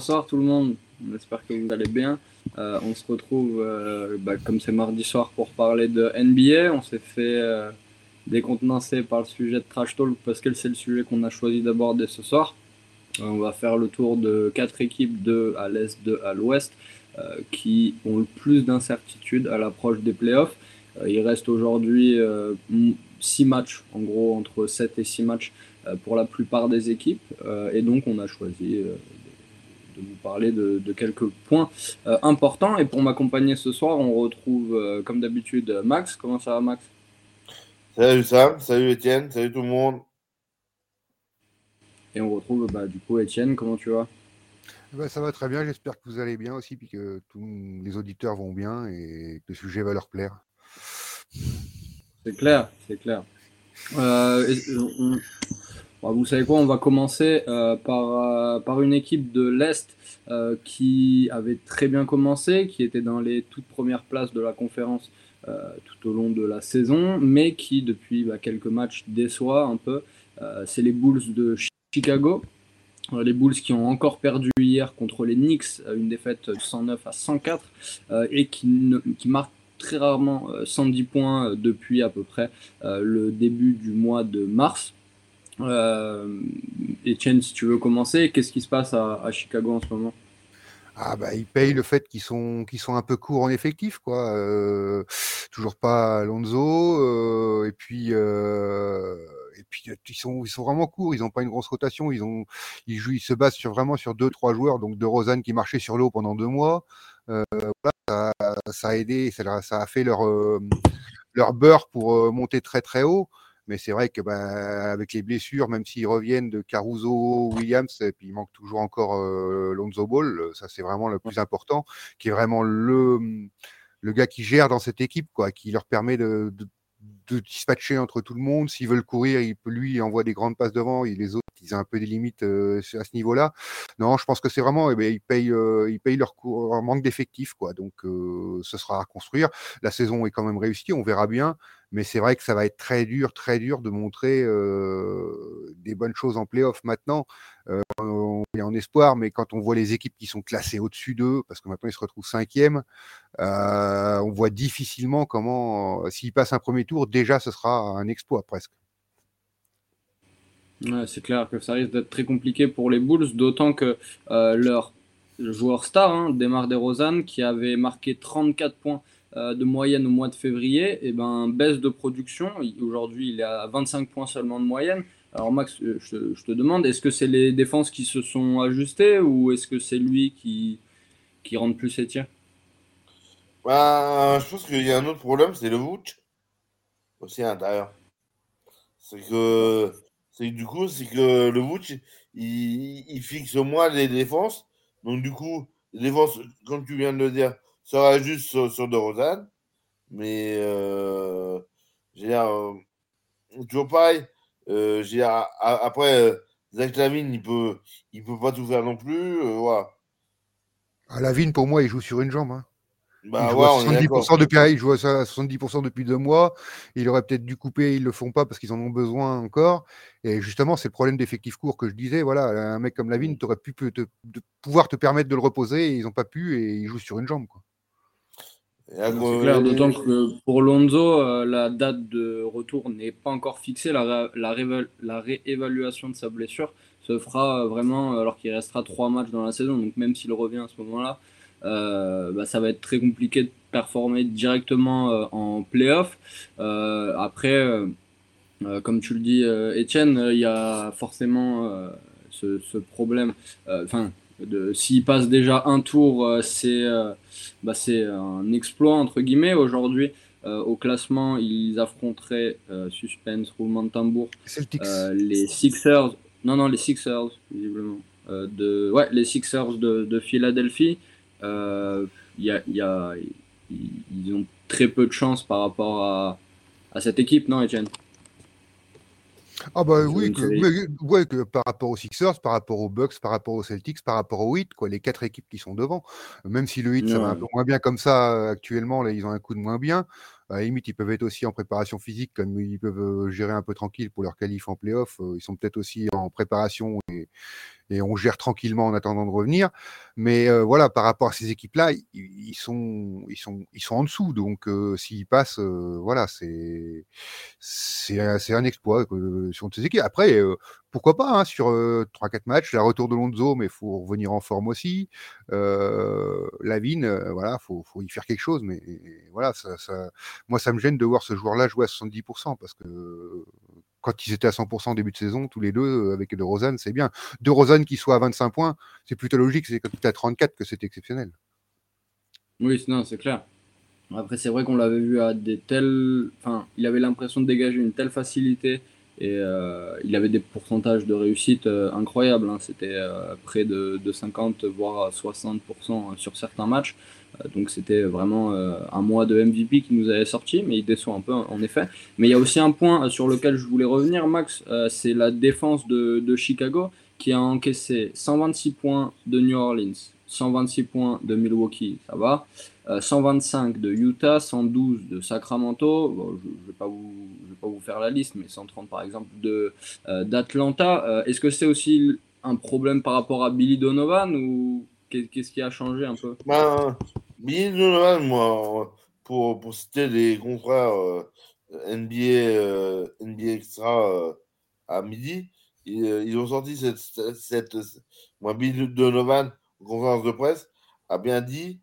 bonsoir tout le monde. J'espère que vous allez bien. Euh, on se retrouve, euh, bah, comme c'est mardi soir, pour parler de NBA. On s'est fait euh, décontenancer par le sujet de Trash Talk parce que c'est le sujet qu'on a choisi d'aborder ce soir. on va faire le tour de quatre équipes, de à l'est, de à l'ouest, qui ont le plus d'incertitudes à l'approche des playoffs. il reste aujourd'hui six matchs, en gros entre 7 et 6 matchs pour la plupart des équipes. et donc on a choisi vous parler de, quelques points euh, importants. Et pour m'accompagner ce soir, on retrouve euh, comme d'habitude Max. Comment ça va Max? Salut Sam, salut Étienne, salut tout le monde. Et on retrouve bah, du coup Étienne, comment tu vas? Bah, ça va très bien, j'espère que vous allez bien aussi, puis que tous les auditeurs vont bien et que le sujet va leur plaire. C'est clair, c'est clair. Euh, vous savez quoi, on va commencer euh, par, euh, par une équipe de l'Est euh, qui avait très bien commencé, qui était dans les toutes premières places de la conférence tout au long de la saison, mais qui depuis bah, quelques matchs déçoit un peu. C'est les Bulls de Chicago. Les Bulls qui ont encore perdu hier contre les Knicks, une défaite 109 à 104, et qui, qui marquent très rarement 110 points depuis à peu près le début du mois de mars. Euh, Etienne, si tu veux commencer, qu'est-ce qui se passe à, Chicago en ce moment? Ah bah ils payent le fait qu'ils sont qu'ils sont un peu courts en effectif quoi. Euh, toujours pas Alonso euh, et puis et puis ils sont ils sont vraiment courts. Ils n'ont pas une grosse rotation. Ils ont ils jouent ils se basent vraiment sur deux trois joueurs donc de Rosanne qui marchait sur l'eau pendant deux mois. ça, ça, a aidé ça, ça a fait leur leur beurre pour monter très très haut. Mais c'est vrai que bah, avec les blessures, même s'ils reviennent de Caruso, Williams, et puis il manque toujours encore euh, Lonzo Ball, ça c'est vraiment le plus important, qui est vraiment le, le gars qui gère dans cette équipe, quoi, qui leur permet de, de, dispatcher entre tout le monde. S'ils veulent courir, il peut, lui, il envoie des grandes passes devant, et les autres, ils ont un peu des limites euh, à ce niveau-là. Non, je pense que c'est vraiment, eh ben, ils payent, euh, ils payent leur, leur manque d'effectifs, quoi. Donc, ce sera à construire. La saison est quand même réussie, on verra bien. Mais c'est vrai que ça va être très dur, très dur de montrer des bonnes choses en playoff maintenant. on est en espoir, mais quand on voit les équipes qui sont classées au-dessus d'eux, parce que maintenant ils se retrouvent cinquième, on voit difficilement comment, s'ils passent un premier tour, déjà ce sera un exploit presque. c'est clair que ça risque d'être très compliqué pour les Bulls, d'autant que leur joueur star, hein, Demar DeRozan, qui avait marqué 34 points euh, de moyenne au mois de février, et eh ben, baisse de production. Aujourd'hui, il est à 25 points seulement de moyenne. Alors Max, euh, je, te demande, est-ce que c'est les défenses qui se sont ajustées ou est-ce que c'est lui qui, qui rentre plus ses bah, Je pense qu'il y a un autre problème, c'est le Vouch, aussi à l'intérieur. C'est que, c'est du coup, c'est que le Vouch, il, il, fixe moins les défenses. Donc du coup, les défenses, comme tu viens de le dire, sera juste sur, sur De Mais euh, j'ai euh, toujours pareil. Euh, j'ai après euh, Zach Lavine, il peut, il peut pas tout faire non plus. Voilà. Ah, Lavine, pour moi, il joue sur une jambe. Hein. Bah, il, joue ouais, 70% depuis, il joue à 70% depuis deux mois. Il aurait peut-être dû couper, ils le font pas parce qu'ils en ont besoin encore. Et justement, c'est le problème d'effectifs courts que je disais. Voilà, un mec comme Lavine, tu aurais pu te, pouvoir te permettre de le reposer et ils n'ont pas pu et il joue sur une jambe. Quoi. C'est clair, d'autant que pour Lonzo, euh, la date de retour n'est pas encore fixée. La, la, la, réévaluation de sa blessure se fera vraiment alors qu'il restera trois matchs dans la saison. Donc même s'il revient à ce moment-là, euh, bah, ça va être très compliqué de performer directement euh, en playoff. après, comme tu le dis, Étienne, il y a forcément ce, ce, problème. Enfin, s'il passe déjà un tour, c'est bah, c'est un exploit entre guillemets. Aujourd'hui, euh, au classement, ils affronteraient euh, suspense, roulement de tambour, euh, les Sixers. Non, non, les Sixers, visiblement. de, ouais, les Sixers de, de Philadelphie. Y a, y a, ils ont très peu de chance par rapport à, à cette équipe, non, Etienne ah bah oui, que, que par rapport aux Sixers, par rapport aux Bucks, par rapport aux Celtics, par rapport aux Heat, quoi, les quatre équipes qui sont devant. Même si le Heat, ça va un peu moins bien comme ça actuellement, là, ils ont un coup de moins bien. À limite, ils peuvent être aussi en préparation physique, comme ils peuvent gérer un peu tranquille pour leur qualif en playoff. Ils sont peut-être aussi en préparation et, et on gère tranquillement en attendant de revenir. Mais euh, voilà, par rapport à ces équipes-là, ils, sont, ils, sont, ils sont en dessous. Donc, euh, s'ils passent, euh, voilà, c'est c'est un exploit sur ces équipes. Après, pourquoi pas hein, sur 3-4 matchs, la retour de Lonzo, mais il faut revenir en forme aussi. Lavine, voilà, faut, faut y faire quelque chose. Mais voilà, ça, moi, ça me gêne de voir ce joueur-là jouer à 70% parce que quand ils étaient à 100% début de saison, tous les deux, euh, avec De Rosanne, c'est bien. De Rosanne qui soit à 25 points, c'est plutôt logique, c'est quand tu à 34 que c'est exceptionnel. Oui, non, c'est clair. Après, c'est vrai qu'on l'avait vu à des tels. Enfin, il avait l'impression de dégager une telle facilité et euh, il avait des pourcentages de réussite euh, incroyables. Hein. C'était près de, de, 50, voire 60% sur certains matchs. Euh, donc c'était vraiment euh, un mois de MVP qui nous avait sorti, mais il déçoit un peu en effet. Mais il y a aussi un point sur lequel je voulais revenir, Max, euh, c'est la défense de, Chicago qui a encaissé 126 points de New Orleans, 126 points de Milwaukee, ça va, 125 de Utah, 112 de Sacramento, je ne vous, vais pas vous faire la liste, mais 130 par exemple de d'Atlanta. Est-ce que c'est aussi un problème par rapport à Billy Donovan ou Qu'est-ce qui a changé un peu? Ben, Billy Donovan, moi, pour, pour citer les confrères euh, NBA, euh, NBA Extra euh, à midi, ils, ont sorti cette, cette, Billy Donovan, en conférence de presse, a bien dit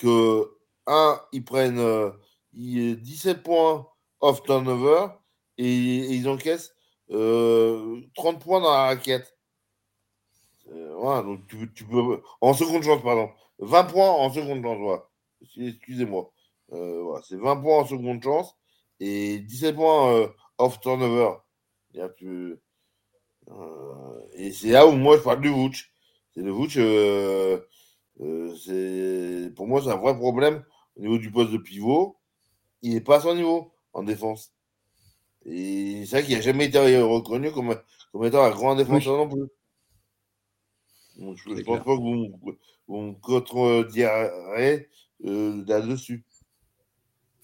que, un, ils prennent 17 points off turnover et, ils encaissent 30 points dans la raquette. Euh. En seconde chance, pardon. 20 points en seconde chance, Excusez-moi. Euh, voilà, c'est 20 points en seconde chance et 17 points euh, off turnover. et c'est là où moi je parle du Vouch. C'est le Vouch, c'est pour moi c'est un vrai problème au niveau du poste de pivot. Il n'est pas à son niveau en défense. Et c'est vrai qu'il n'a jamais été reconnu comme, comme étant un grand défenseur non plus je ne pense pas que vous, vous me contredirez euh, là-dessus.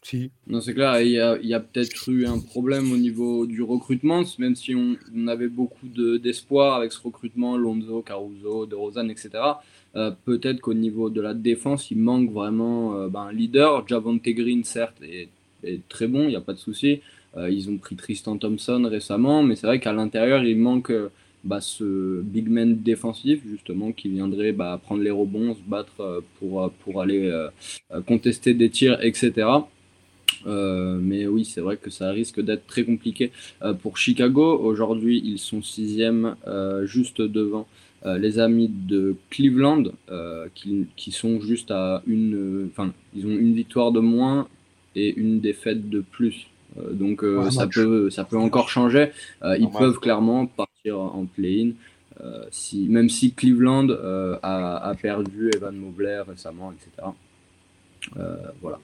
Si. Non, c'est clair, il y a, a peut-être eu un problème au niveau du recrutement, même si on, avait beaucoup d'espoir avec ce recrutement, Lonzo, Caruso, De Rosanne, etc. Euh, peut-être qu'au niveau de la défense, il manque vraiment euh, ben, un leader. Javante Green, certes, est, très bon, il n'y a pas de souci. ils ont pris Tristan Thompson récemment, mais c'est vrai qu'à l'intérieur, il manque bah, ce big man défensif justement qui viendrait bah, prendre les rebonds, se battre euh, pour, euh, pour aller euh, contester des tirs, etc. mais oui, c'est vrai que ça risque d'être très compliqué pour Chicago. Aujourd'hui, ils sont sixième, juste devant les amis de Cleveland, qui, qui, sont juste à une, enfin, ils ont une victoire de moins et une défaite de plus. donc ça peut, ça peut encore changer. ils peuvent clairement en play-in. Euh, si, même si Cleveland euh, a, perdu Evan Mobley récemment, etc. Euh, voilà.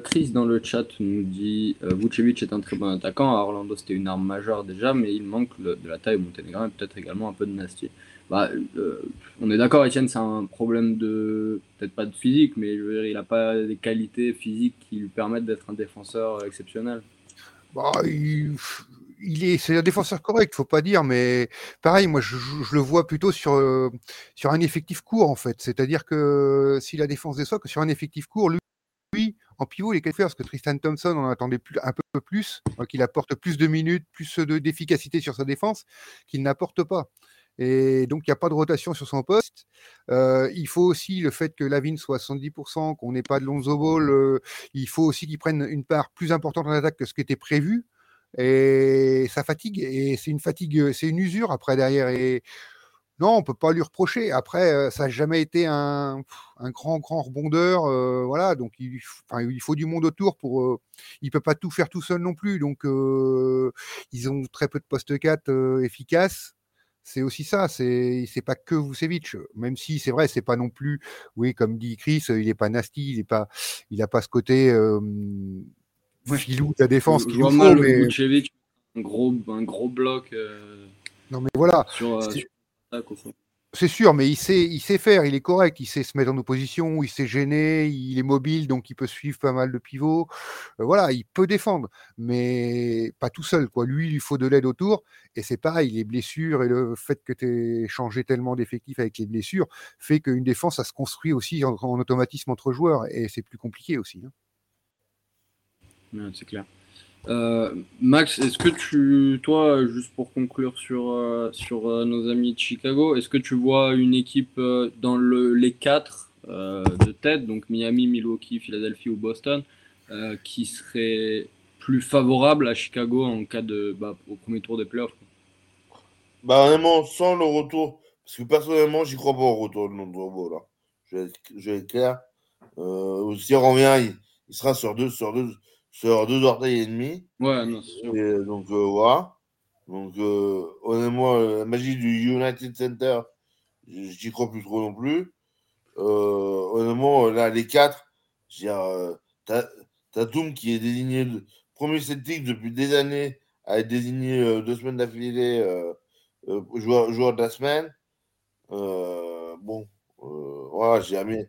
Chris dans le chat nous dit Vucevic est un très bon attaquant. À Orlando, c'était une arme majeure déjà, mais il manque de la taille au Monténégro et peut-être également un peu de nasty. Bah, on est d'accord, Etienne, c'est un problème de peut-être pas de physique, mais il n'a pas des qualités physiques qui lui permettent d'être un défenseur exceptionnel. Bah, il, il est, c'est un défenseur correct, faut pas dire, mais pareil, moi je, le vois plutôt sur, euh, sur un effectif court en fait. C'est-à-dire que si la défense déçoit, que sur un effectif court, lui, en pivot, il est quelque parce que Tristan Thompson, on attendait un peu plus, qu'il apporte plus de minutes, plus de, d'efficacité sur sa défense, qu'il n'apporte pas. Et donc, il n'y a pas de rotation sur son poste. Euh, il faut aussi le fait que Lavine soit à 70%, qu'on n'ait pas de Lonzo Ball. Euh, il faut aussi qu'il prenne une part plus importante en attaque que ce qui était prévu. Et ça fatigue, et c'est une fatigue, c'est une usure après derrière. Et non, on peut pas lui reprocher. Après, ça n'a jamais été un, un, grand, grand rebondeur. Euh, voilà, donc il, il, faut du monde autour pour. Euh, il peut pas tout faire tout seul non plus. Donc, euh, ils ont très peu de postes 4 efficaces. C'est aussi ça. C'est c'est pas que Vucevic. Même si c'est vrai, c'est pas non plus. Oui, comme dit Chris, il est pas nasty. Il est pas. Il a pas ce côté filou ta défense qu'il faut. Mais... un gros, un gros bloc. Euh, non mais voilà. Sur, euh, C'est sûr, mais il sait, il sait faire, il est correct, il sait se mettre en opposition, il sait gêner, il est mobile, donc il peut suivre pas mal de pivots. Euh, voilà, il peut défendre, mais pas tout seul. Quoi. Lui, il lui faut de l'aide autour, et c'est pareil, les blessures et le fait que tu aies changé tellement d'effectifs avec les blessures fait qu'une défense, ça se construit aussi en, automatisme entre joueurs, et c'est plus compliqué aussi. Hein. C'est clair. Euh, Max, est-ce que tu, toi, juste pour conclure sur, euh, euh, nos amis de Chicago, est-ce que tu vois une équipe dans le, les quatre de tête, donc Miami, Milwaukee, Philadelphie ou Boston, qui serait plus favorable à Chicago en cas de bah, au premier tour des playoffs? Bah vraiment, sans le retour, parce que personnellement, j'y crois pas au retour de Lonzo là. Je vais être, clair. S'il revient, il, sera sur deux, sur deux sur deux orteils et demi. Ouais, non, c'est sûr. donc euh, voilà. Donc euh, honnêtement, euh, la magie du United Center, j'y crois plus trop non plus. honnêtement, là, les quatre, t'as Toum qui est désigné premier sceptique depuis des années, a été désigné deux semaines d'affilée joueur, joueur de la semaine. bon, voilà, j'ai jamais.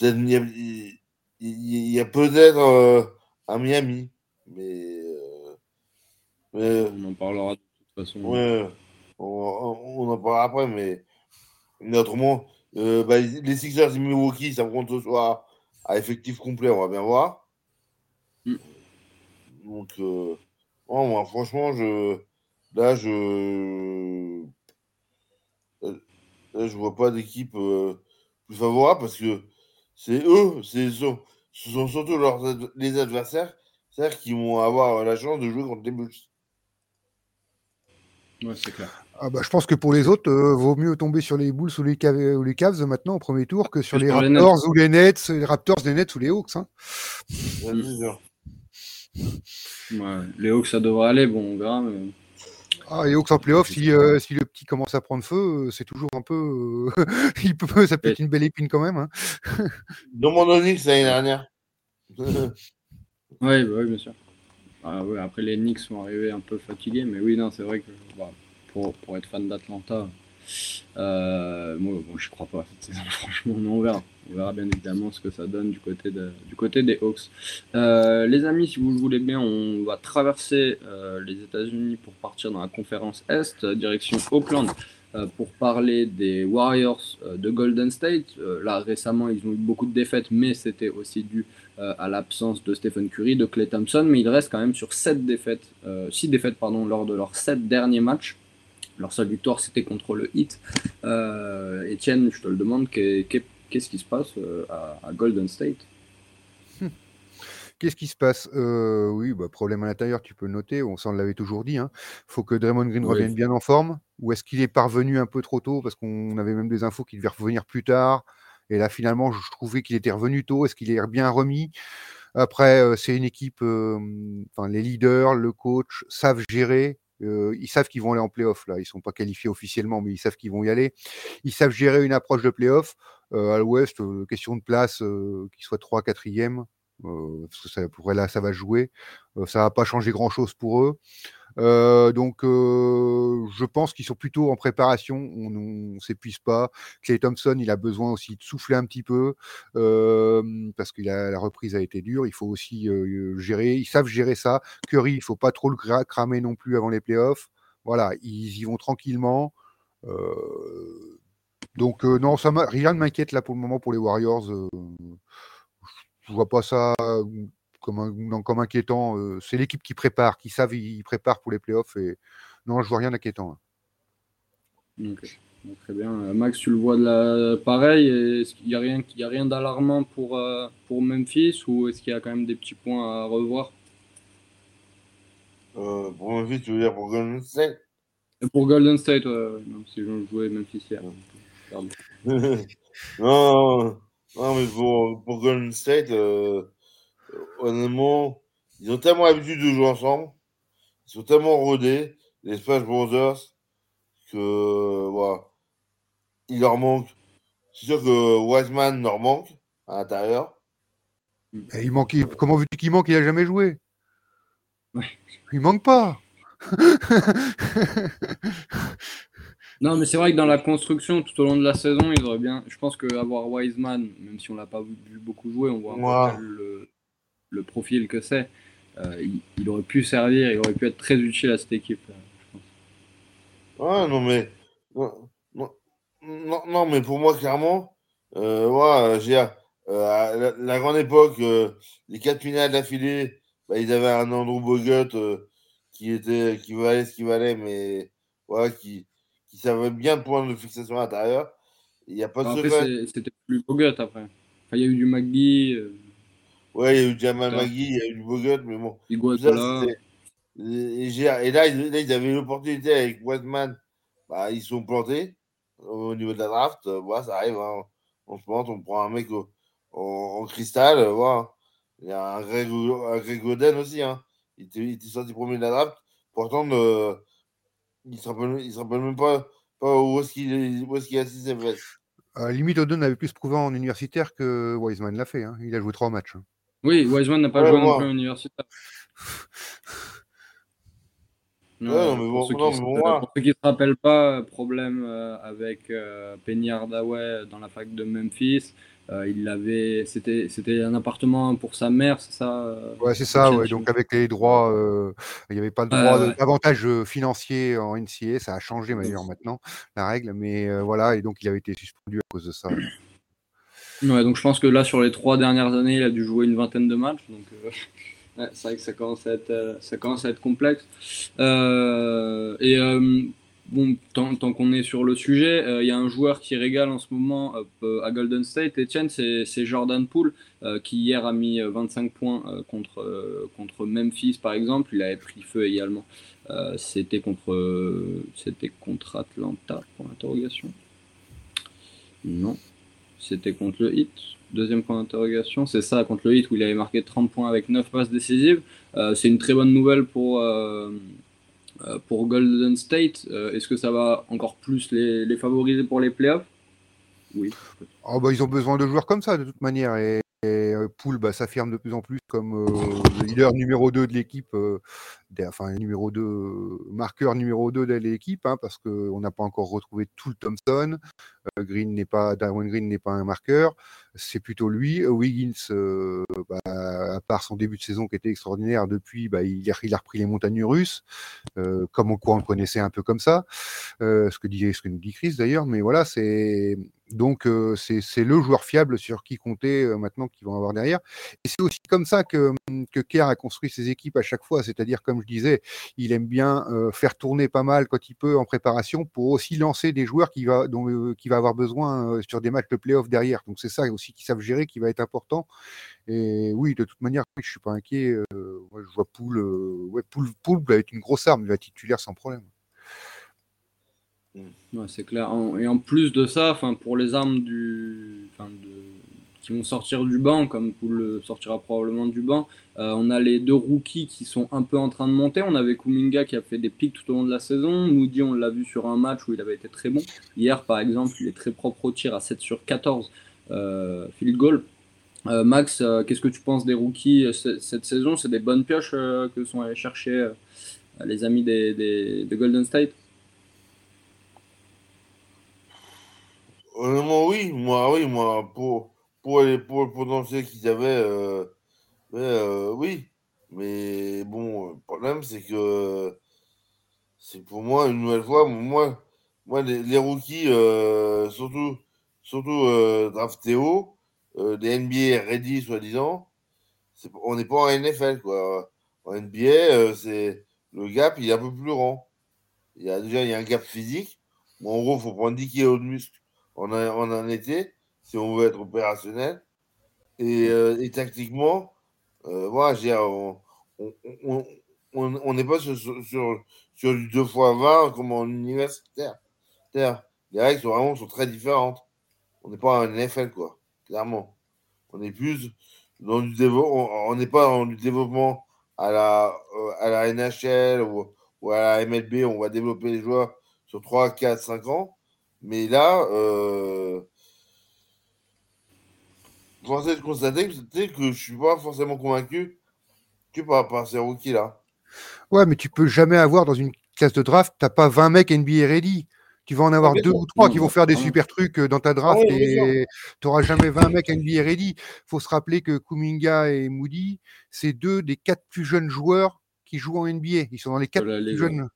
Il y a, peut-être à Miami. Mais, euh, on en parlera de toute façon. Ouais, on, en parlera après, mais, mais autrement, euh, bah, les Sixers et Milwaukee, ça compte ce soir à effectif complet, on va bien voir. Mm. Donc, euh, moi, franchement, je, là, je, là, je vois pas d'équipe plus favorable parce que c'est eux, c'est ce sont surtout leurs, les adversaires qui vont avoir la chance de jouer contre les Bulls. Ouais, c'est clair. Ah bah, je pense que pour les autres, euh, vaut mieux tomber sur les Bulls ou les, Cavs, ou les Cavs maintenant au premier tour que sur les Raptors ou les Nets, les Raptors, les Nets ou les Hawks. Hein. Ouais, les Hawks, ça devrait aller, bon, on verra. Mais... Ah, et Hawks en playoff, si, euh, si le petit commence à prendre feu, euh, c'est toujours un peu. Euh, il peut, ça peut être une belle épine quand même. Hein. Dans mon Onyx l'année dernière. oui, bah oui, bien sûr. Ah, ouais, après, les Knicks sont arrivés un peu fatigués, mais oui, non, c'est vrai que bah, pour, pour, être fan d'Atlanta, euh, moi, bon, je crois pas franchement, mais on verra. On verra bien évidemment ce que ça donne du côté, du côté des Hawks. Euh, les amis, si vous le voulez bien, on va traverser euh, les États-Unis pour partir dans la conférence Est, direction Oakland, pour parler des Warriors de Golden State. là, récemment, ils ont eu beaucoup de défaites, mais c'était aussi dû à l'absence de Stephen Curry, de Clay Thompson, mais ils restent quand même sur 7 défaites, 6 défaites pardon, lors de leurs 7 derniers matchs. Leur seule victoire, c'était contre le Heat. Euh, Étienne, je te le demande, qu'est-ce qui se passe euh, à, Golden State? Hmm. Qu'est-ce qui se passe? Euh, Oui, bah, problème à l'intérieur, tu peux le noter. On s'en l'avait toujours dit. Il hein. faut que Draymond Green revienne bien en forme. Ou est-ce qu'il est parvenu un peu trop tôt Parce qu'on avait même des infos qu'il devait revenir plus tard. Et là, finalement, je trouvais qu'il était revenu tôt. Est-ce qu'il est bien remis? Après, c'est une équipe, enfin, les leaders, le coach savent gérer. Euh, ils savent qu'ils vont aller en playoff. Là, ils sont pas qualifiés officiellement, mais ils savent qu'ils vont y aller. Ils savent gérer une approche de playoff. Euh, à l'Ouest, euh, question de place, qu'ils soient 3 4e, parce que ça pourrait là, ça va jouer. ça va pas changer grand chose pour eux. Euh, donc, euh, je pense qu'ils sont plutôt en préparation. On ne s'épuise pas. Clay Thompson, il a besoin aussi de souffler un petit peu euh, parce que la reprise a été dure. Il faut aussi gérer. Ils savent gérer ça. Curry, il faut pas trop le cramer non plus avant les playoffs. Voilà, ils y vont tranquillement. donc, non, ça rien ne m'inquiète là pour le moment pour les Warriors. je vois pas ça comme, comme inquiétant. Euh, c'est l'équipe qui prépare, qui savent, ils préparent pour les playoffs. Et non, je vois rien d'inquiétant. Hein. Très bien. Euh, Max, tu le vois de la... pareil. Est-ce qu'il n'y a rien, a rien d'alarmant pour, euh, pour Memphis ou est-ce qu'il y a quand même des petits points à revoir? Pour Memphis, tu veux dire pour Golden State? Pour Golden State, ouais. Non, si je jouais Memphis hier. non, non, mais pour, pour Golden State, honnêtement, ils ont tellement l'habitude de jouer ensemble, ils sont tellement rodés, les Splash Brothers, que voilà, il leur manque. C'est sûr que Wiseman leur manque à l'intérieur. il manque, comment veux-tu qu'il manque? Il a jamais joué. Il manque pas. Non, mais c'est vrai que dans la construction, tout au long de la saison, il aurait bien. Je pense qu'avoir Wiseman, même si on l'a pas vu beaucoup jouer, on voit le, le, profil que c'est. Euh, il, aurait pu servir, il aurait pu être très utile à cette équipe. Je Ouais, non, mais. Non, non, mais pour moi, clairement, euh, ouais, j'ai. Euh, la, grande époque, euh, les quatre finales d'affilée, bah, ils avaient un Andrew Bogut qui était qui valait ce qu'il valait, mais ouais, qui, qui savait bien prendre de fixation à l'intérieur. Il n'y a pas de c'était plus Bogut après. il y a eu du McGee. Euh... Ouais, il y a eu Jamal McGee, il y a eu du Bogut, mais bon. Ça, et, là, ils, avaient l'opportunité avec Westman. Bah, ils sont plantés au niveau de la draft. Voilà, ça arrive. Hein. On se plante, on prend un mec en, cristal. Voilà. Il y a un Greg, un Greg Oden aussi. Hein. Il, était, il était sorti premier de la draft. Pourtant, euh, il ne se, rappelle même pas, pas où est-ce qu'il est, est assis ses vestes. À limite, Oden avait plus prouvé en universitaire que Wiseman l'a fait. Hein. Il a joué trois matchs. Oui, Wiseman n'a pas joué non plus universitaire. Non, mais bon, pour, ceux qui ne se rappellent pas, problème euh, avec euh, Penny Hardaway dans la fac de Memphis. Euh, il avait, c'était, c'était un appartement pour sa mère, c'est ça euh, Ouais, c'est ça. Ouais. Donc avec les droits, euh, il n'y avait pas de droit d'avantage financier en NCA. Ça a changé d'ailleurs maintenant la règle, mais voilà. Et donc il avait été suspendu à cause de ça. Ouais, donc je pense que là sur les trois dernières années, il a dû jouer une vingtaine de matchs. Donc c'est vrai que ça commence à être, ça commence à être complexe. et bon, tant, qu'on est sur le sujet, il euh, y a un joueur qui régale en ce moment euh, à Golden State, Etienne, c'est Jordan Poole, euh, qui hier a mis 25 points contre, contre Memphis, par exemple. Il avait pris feu également. c'était contre, c'était contre Atlanta, pour l'interrogation. Non, c'était contre le Heat. Deuxième point d'interrogation, c'est ça, contre le Heat, où il avait marqué 30 points avec 9 passes décisives. c'est une très bonne nouvelle pour euh, pour Golden State, euh, est-ce que ça va encore plus les, favoriser pour les playoffs? Oui. Oh ils ont besoin de joueurs comme ça de toute manière. Et, euh, Poul bah, s'affirme de plus en plus comme le leader numéro 2 de l'équipe, enfin numéro 2, marqueur numéro 2 de l'équipe, hein, parce qu'on n'a pas encore retrouvé tout le Thompson. Green n'est pas, Darwin Green n'est pas un marqueur c'est plutôt lui. Wiggins, euh, bah, à part son début de saison qui était extraordinaire, depuis, bah, il, a, repris les montagnes russes, euh, comme on, on le connaissait un peu comme ça, euh, ce, que dit, ce que nous dit Chris d'ailleurs. Mais voilà, c'est donc c'est le joueur fiable sur qui compter maintenant qu'ils vont avoir derrière. Et c'est aussi comme ça que, que Kerr a construit ses équipes à chaque fois, c'est-à-dire comme je disais, il aime bien faire tourner pas mal quand il peut en préparation pour aussi lancer des joueurs qui va, dont, qui va avoir besoin sur des matchs de playoff derrière. Donc c'est ça aussi qui savent gérer, qui va être important. Et oui, de toute manière, je suis pas inquiet. Euh, je vois Poul, euh, ouais, Poul, Poul va être une grosse arme, il va titulaire sans problème. C'est clair. Et en plus de ça, pour les armes du, qui vont sortir du banc, comme Poul sortira probablement du banc, euh, on a les deux rookies qui sont un peu en train de monter. On avait Kuminga qui a fait des pics tout au long de la saison. Moody, on l'a vu sur un match où il avait été très bon. Hier, par exemple, il est très propre au tir à 7 sur 14 euh, field goal. Euh, Max, qu'est-ce que tu penses des rookies cette saison? C'est des bonnes pioches que sont allés chercher les amis des, Golden State? Oui. Moi, oui, moi, pour, pour, les, pour le potentiel qu'ils avaient, oui. Mais bon, le problème, c'est que c'est pour moi, une nouvelle fois, moi, moi les, rookies, surtout surtout euh, drafté haut, euh, des NBA ready, soi-disant, on n'est pas en NFL, quoi. En NBA, euh, c'est le gap, il est un peu plus grand. Il y a, déjà, il y a un gap physique. en gros, il faut prendre 10 kg de muscle en en un été si on veut être opérationnel. Et, et tactiquement, voilà, on n'est pas sur, sur, sur, du 2 x 20 comme en universitaire. Les règles sont vraiment sont très différentes on n'est pas un NFL, quoi, clairement. On est plus dans du on n'est pas dans du développement à la, euh, à la NHL ou, à la MLB, on va développer les joueurs sur 3, 4, 5 ans. Mais là, euh, force de constater que, que je ne suis pas forcément convaincu que par, par ces rookies-là. Ouais, mais tu peux jamais avoir dans une classe de draft, tu n'as pas 20 mecs NBA ready Tu vas en avoir deux ou trois qui vont faire des super trucs dans ta draft et tu n'auras jamais 20 mecs NBA ready. Il faut se rappeler que Kuminga et Moody, c'est deux des quatre plus jeunes joueurs qui jouent en NBA. Ils sont dans les quatre plus jeunes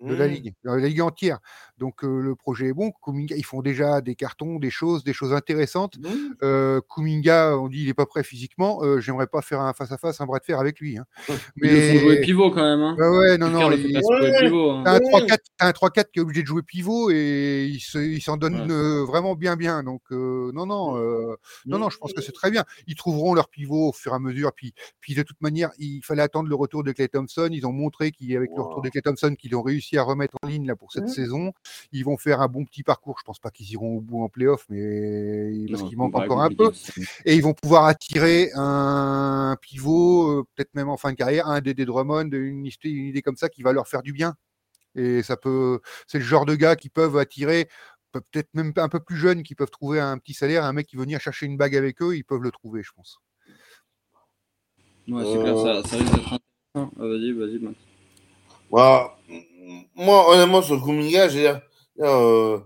de la mmh. Ligue, la Ligue entière. Donc le projet est bon. Kuminga, ils font déjà des cartons, des choses, des choses intéressantes. Mmh. Kuminga, on dit il est pas prêt physiquement. J'aimerais pas faire un face à face, un bras de fer avec lui. Hein. Mais il faut jouer pivot quand même. Hein. ouais, non, non. Il... Hein. un 3-4 qui est obligé de jouer pivot et il s'en donne vraiment bien, bien. Donc non, non, non, non. Je pense que c'est très bien. Ils trouveront leur pivot au fur et à mesure. Puis, puis de toute manière, il fallait attendre le retour de Clay Thompson. Ils ont montré qu'avec le retour de Clay Thompson, qu'ils ont réussi à remettre en ligne là pour cette mmh. saison. Ils vont faire un bon petit parcours. Je pense pas qu'ils iront au bout en playoff, mais parce qu'il manque encore un peu. Et ils vont pouvoir attirer un pivot, euh, peut-être même en fin de carrière, un des Drummond, une, une idée comme ça qui va leur faire du bien. Et ça peut, c'est le genre de gars qui peuvent attirer peut-être même un peu plus jeunes qui peuvent trouver un petit salaire, un mec qui veut venir chercher une bague avec eux, ils peuvent le trouver, je pense. Ouais, c'est clair, ça, ça risque d'être intéressant. Ah, vas-y, vas-y, Max. Voilà moi, honnêtement, sur Kuminga, j'ai euh,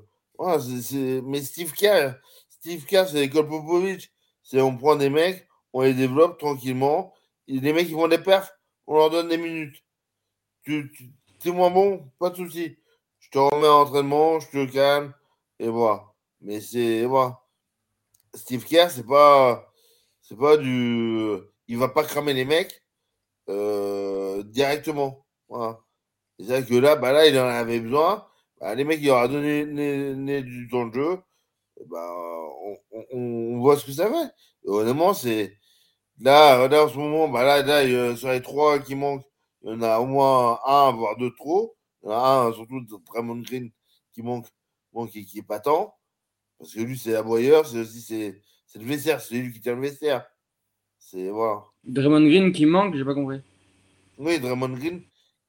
mais Steve Kerr, Steve Kerr, c'est l'école Popovic. C'est on prend des mecs, on les développe tranquillement. Et les mecs qui font des perfs, on leur donne des minutes. Tu, tu es moins bon, pas de souci. Je te remets en entraînement, je te calme, et voilà. Mais c'est, voilà. Steve Kerr, c'est pas, c'est pas du, il va pas cramer les mecs euh, directement. Voilà. C'est-à-dire que là, bah là, il en avait besoin. Bah, les mecs, il aura donné, du temps de jeu. Bah, on, voit ce que ça fait. honnêtement, c'est. Là, en ce moment, bah là, là, sur les trois qui manquent, il y en a au moins un, voire deux trop. Il y en a un, surtout Draymond Green, qui manque, manque et qui est pas tant. Parce que lui, c'est l'aboyeur, c'est aussi c'est, le vestiaire, c'est lui qui tient le vestiaire. C'est voilà. Draymond Green qui manque, j'ai pas compris. Oui, Draymond Green,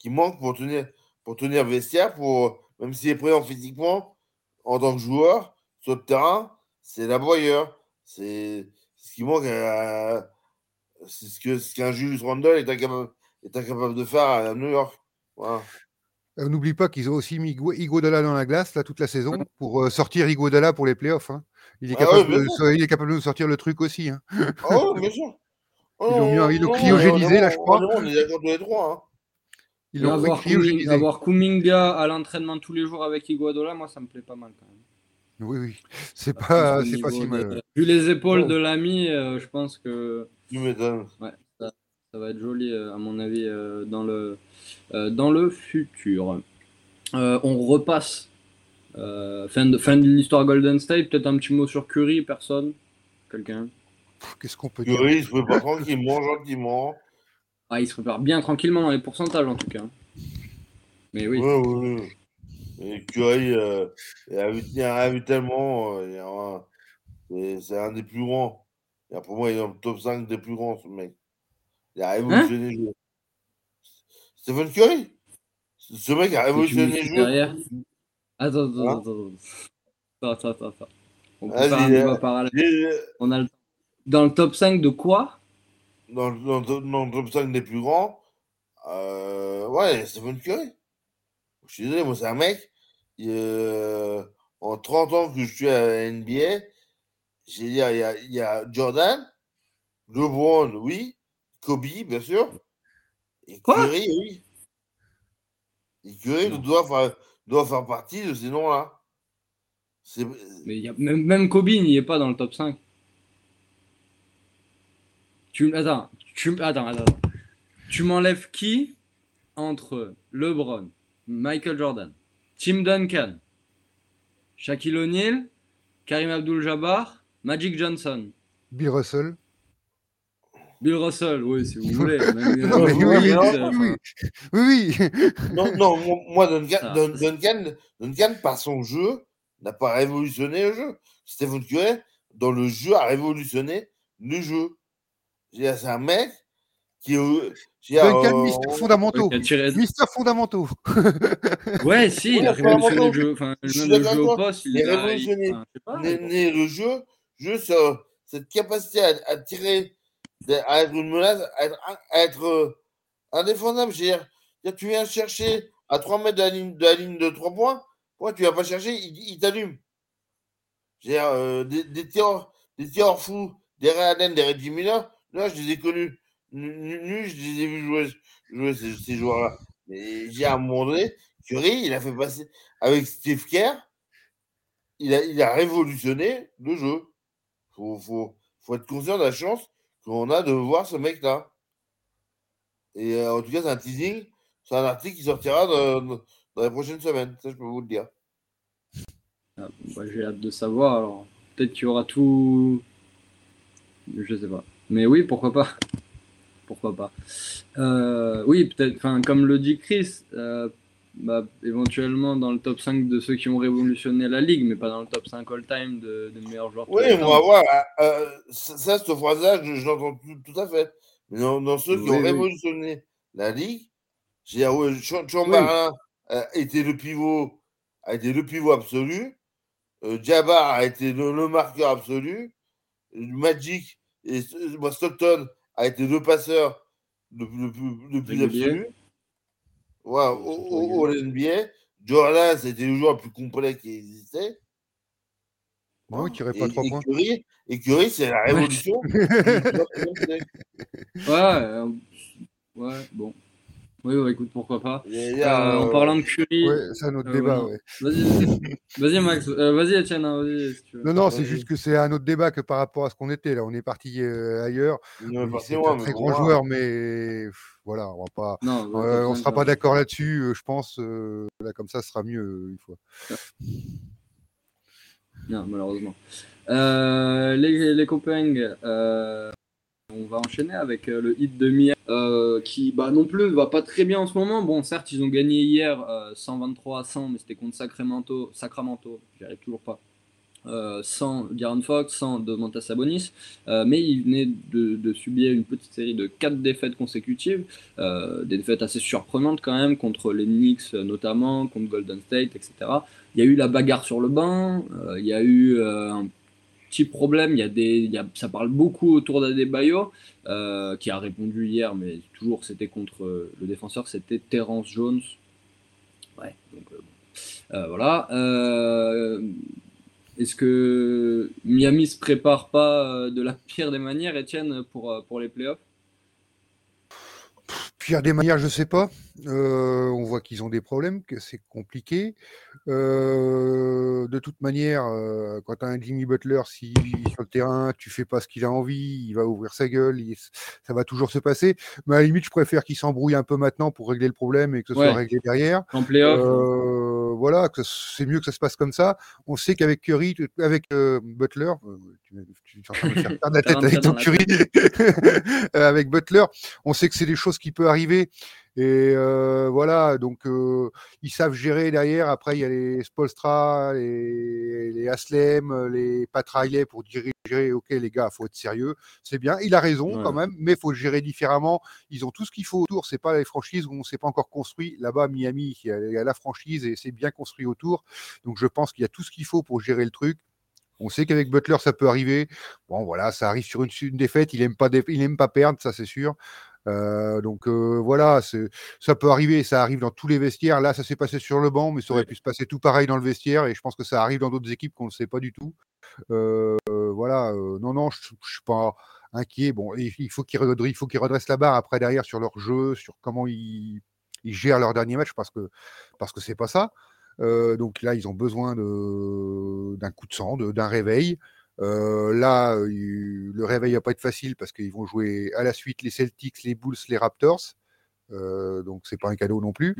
qui manque pour tenir, pour tenir vestiaire, pour, même s'il est présent physiquement, en tant que joueur, sur le terrain, c'est l'aboyeur. C'est ce qui manque C'est ce qu'un ce qu'un Julius Randle est incapable, est incapable de faire à New York. Voilà. Euh, n'oublie pas qu'ils ont aussi mis Iguodala dans la glace là toute la saison pour euh, sortir Iguodala pour les playoffs. Hein. Il, est ah capable de, il est capable de sortir le truc aussi. Hein. Oh, bien sûr. ils ont mis, ils ont cryogénisé là, je crois. On est d'accord tous les trois. Hein avoir, Kuminga à l'entraînement tous les jours avec Iguadola, moi, ça me plaît pas mal quand même. Oui, oui. C'est pas, c'est pas si mal. Vu les épaules de l'ami, euh, je pense que. Ouais, ça, ça, va être joli, euh, à mon avis, euh, dans, le, dans le futur. on repasse. fin de, fin de l'histoire Golden State. Peut-être un petit mot sur Curry, personne? Quelqu'un? Qu'est-ce qu'on peut dire? Curry, il se prépare tranquillement, gentiment. Ah, il se prépare bien tranquillement dans les pourcentages en tout cas. Mais oui. Oui, oui, oui. Et Curry, euh, il, a vu, il a vu tellement. Euh, c'est un des plus grands. Et pour moi, il est dans le top 5 des plus grands, ce mec. Il a révolutionné le jeu. Stephen Curry? Ce mec a révolutionné le jeu. Attends, attends, hein attends. Attends, attends, attends. On peut faire un débat parallèle. On a le... Dans le top 5 de quoi? Dans, dans, dans, le top 5 des plus grands, euh, ouais, Stephen Curry. Je suis désolé, moi, c'est un mec, euh, en 30 ans que je suis à la NBA, j'ai dit, il y, a, il y a Jordan, LeBron, oui, Kobe, bien sûr, et Curry, oui. Et Curry doit faire, doit faire partie de ces noms-là. Mais y a, même, même Kobe n'y est pas dans le top 5. Tu, attends, tu, attends, attends. Tu m'enlèves qui entre LeBron, Michael Jordan, Tim Duncan, Shaquille O'Neal, Karim Abdul-Jabbar, Magic Johnson? Bill Russell Bill Russell, oui, si vous voulez. oui, oui, oui, Non, non, moi, Duncan, Duncan, Duncan, par son jeu, n'a pas révolutionné le jeu. Stephen Curry, dans le jeu, a révolutionné le jeu. C'est un mec qui. Duncan, euh, Mister Fondamentaux. Mister Fondamentaux. ouais, si, il a révolutionné le jeu. Enfin, le jeu au poste, il, a révolutionné le jeu, juste cette capacité à, tirer, à être une menace, à être, euh, indéfendable. tu viens chercher à 3 mètres de la ligne de, 3 points, pourquoi tu vas pas chercher? Il, t'allume. Euh, des, des, tireurs, des tireurs fous, des Ray des Reggie Miller, là, je les ai connus. Nus, je les ai vus jouer, jouer ces, joueurs-là. Mais j'ai à un moment donné, Curry, il a fait passer avec Steve Kerr, il a, il a révolutionné le jeu. Faut, faut, faut être conscient de la chance qu'on a de voir ce mec-là. Et euh, en tout cas, c'est un teasing. C'est un article qui sortira dans, les prochaines semaines. Ça, je peux vous le dire. Ah, bah, j'ai hâte de savoir. Alors, peut-être qu'il y aura tout. Je sais pas. Mais oui, pourquoi pas. Pourquoi pas. Euh, oui, peut-être. Comme le dit Chris, euh, bah, éventuellement dans le top 5 de ceux qui ont révolutionné la ligue, mais pas dans le top 5 all-time de, meilleurs joueurs. Oui, on va voir. Euh, ça, cette phrase-là, je, l'entends tout, à fait. Mais dans, ceux qui ont révolutionné la ligue, j'ai ouais, Chamberlain a été le pivot, a été le pivot absolu. Jabbar a été le, marqueur absolu. Magic et Stockton a été le passeur le, plus absolu. Ouais, au, au, NBA, Jordan, c'était le joueur le plus complet qui existait. oui, qui n'aurait pas trois points. et Curry, c'est la révolution. ouais, euh, ouais, bon. Oui, écoute, pourquoi pas. Euh, en parlant de Curry. Ouais, c'est un autre euh, débat, ouais. Vas-y, Max. vas-y, Etienne. Hein, si tu veux. Non, non, c'est juste que c'est un autre débat que par rapport à ce qu'on était. Là, on est parti ailleurs. C'est un très grand joueur, mais voilà, on va pas, euh, on sera pas d'accord là-dessus. Euh, je pense, euh, là comme ça, ce sera mieux une fois. Non, malheureusement. les, les copains, on va enchaîner avec le hit de Mia, qui bah, non plus va pas très bien en ce moment. Bon, certes, ils ont gagné hier 123 à 100, mais c'était contre Sacramento. Sacramento, j'y arrive toujours pas. Euh, sans Garon Fox, sans Domantas Sabonis, euh, mais il venait de, subir une petite série de 4 défaites consécutives, euh, des défaites assez surprenantes quand même, contre les Knicks notamment, contre Golden State, etc. Il y a eu la bagarre sur le banc, il y a eu un petit problème, il y a des, ça parle beaucoup autour d'Adebayo, qui a répondu hier, mais toujours c'était contre le défenseur, c'était Terence Jones. Ouais, donc voilà. Est-ce que Miami se prépare pas euh, de la pire des manières, Étienne, pour, euh, pour les playoffs? Pire des manières, je sais pas. Euh, on voit qu'ils ont des problèmes, que c'est compliqué. De toute manière, quand tu as un Jimmy Butler, si sur le terrain, tu fais pas ce qu'il a envie, il va ouvrir sa gueule, ça va toujours se passer. Mais à la limite, je préfère qu'il s'embrouille un peu maintenant pour régler le problème et que ce soit réglé derrière. En playoff voilà, c'est mieux que ça se passe comme ça. On sait qu'avec Curry, avec euh, Butler, euh, tu, tu, es en train de faire perdre la tête avec ton Curry, euh, avec Butler, on sait que c'est des choses qui peuvent arriver. Et voilà, donc ils savent gérer derrière. Après, il y a les Spolstra, les, les Aslem, les Pat pour diriger. Ok, les gars, faut être sérieux. C'est bien. Il a raison quand même, mais il faut le gérer différemment. Ils ont tout ce qu'il faut autour. C'est pas les franchises où on s'est pas encore construit. Là-bas, Miami, il y, a, la franchise et c'est bien construit autour. Donc, je pense qu'il y a tout ce qu'il faut pour gérer le truc. On sait qu'avec Butler, ça peut arriver. Bon, voilà, ça arrive sur une, une défaite. Il n'aime pas, il aime pas perdre, ça c'est sûr. Euh, donc euh, voilà, ça peut arriver, ça arrive dans tous les vestiaires. Là, ça s'est passé sur le banc, mais ça aurait pu se passer tout pareil dans le vestiaire. Et je pense que ça arrive dans d'autres équipes qu'on ne sait pas du tout. Euh, voilà, non, non, je ne suis pas inquiet. Bon, il faut qu'ils redressent, la barre après derrière sur leur jeu, sur comment ils, gèrent leur dernier match, parce que parce que c'est pas ça. donc là, ils ont besoin d'un coup de sang, d'un réveil. Euh, là, le réveil va pas être facile parce qu'ils vont jouer à la suite les Celtics, les Bulls, les Raptors. Euh, donc c'est pas un cadeau non plus.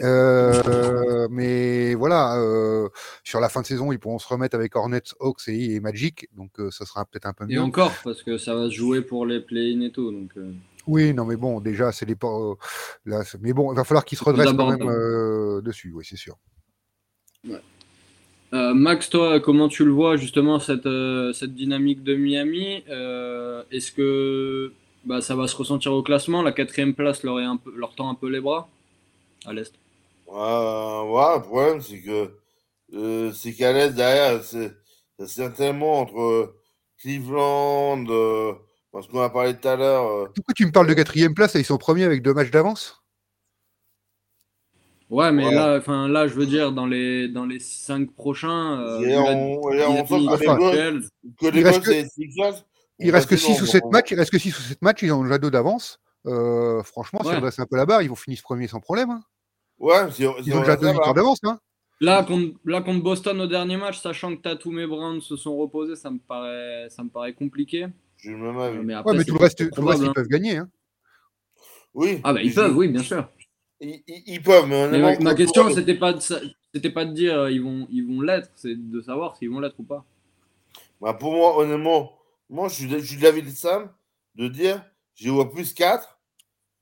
Euh, mais voilà, sur la fin de saison, ils pourront se remettre avec Hornets, Hawks et, Magic, donc ça sera peut-être un peu mieux. Et encore, parce que ça va se jouer pour les play-in et tout. Donc, Oui, non, mais bon, déjà, c'est les. Là, mais bon, il va falloir qu'ils se redressent quand même dessus, oui, c'est sûr. Ouais. Euh, Max, toi, comment tu le vois justement cette, euh, cette dynamique de Miami? Euh, Est-ce que bah, ça va se ressentir au classement La quatrième place leur, est un peu, leur tend un peu les bras à l'Est ouais, ouais, le problème, c'est que c'est qu'à l'Est, derrière, c'est tellement entre Cleveland, parce qu'on a parlé tout à l'heure. Pourquoi tu me parles de quatrième place et ils sont premiers avec deux matchs d'avance? Ouais, mais là, enfin, là, je veux dire, dans les, dans les cinq prochains. Euh, on, sent que Il reste que 6 ou 7 matchs, il reste que 6 ou 7 matchs, ils ont déjà deux d'avance. Euh, franchement, si on reste un peu la barre, ils vont finir ce premier sans problème. Hein. Ouais, ils ont déjà deux victoires d'avance. Hein. Là contre, là, contre Boston au dernier match, sachant que Tatum et Brown se sont reposés, ça me paraît, ça me paraît compliqué. J'ai le même avis. Mais, après, ouais, mais tout, le reste, tout le reste, ils hein. peuvent gagner. Hein. Oui. Ah, bah, ils peuvent, oui, bien sûr. Ils, peuvent, mais, ma, question, c'était pas, de, pas de dire euh, ils vont ils vont l'être, c'est de savoir s'ils vont l'être ou pas. Bah pour moi, honnêtement, moi, je suis, je suis de l'avis de Sam de dire j'y vois plus 4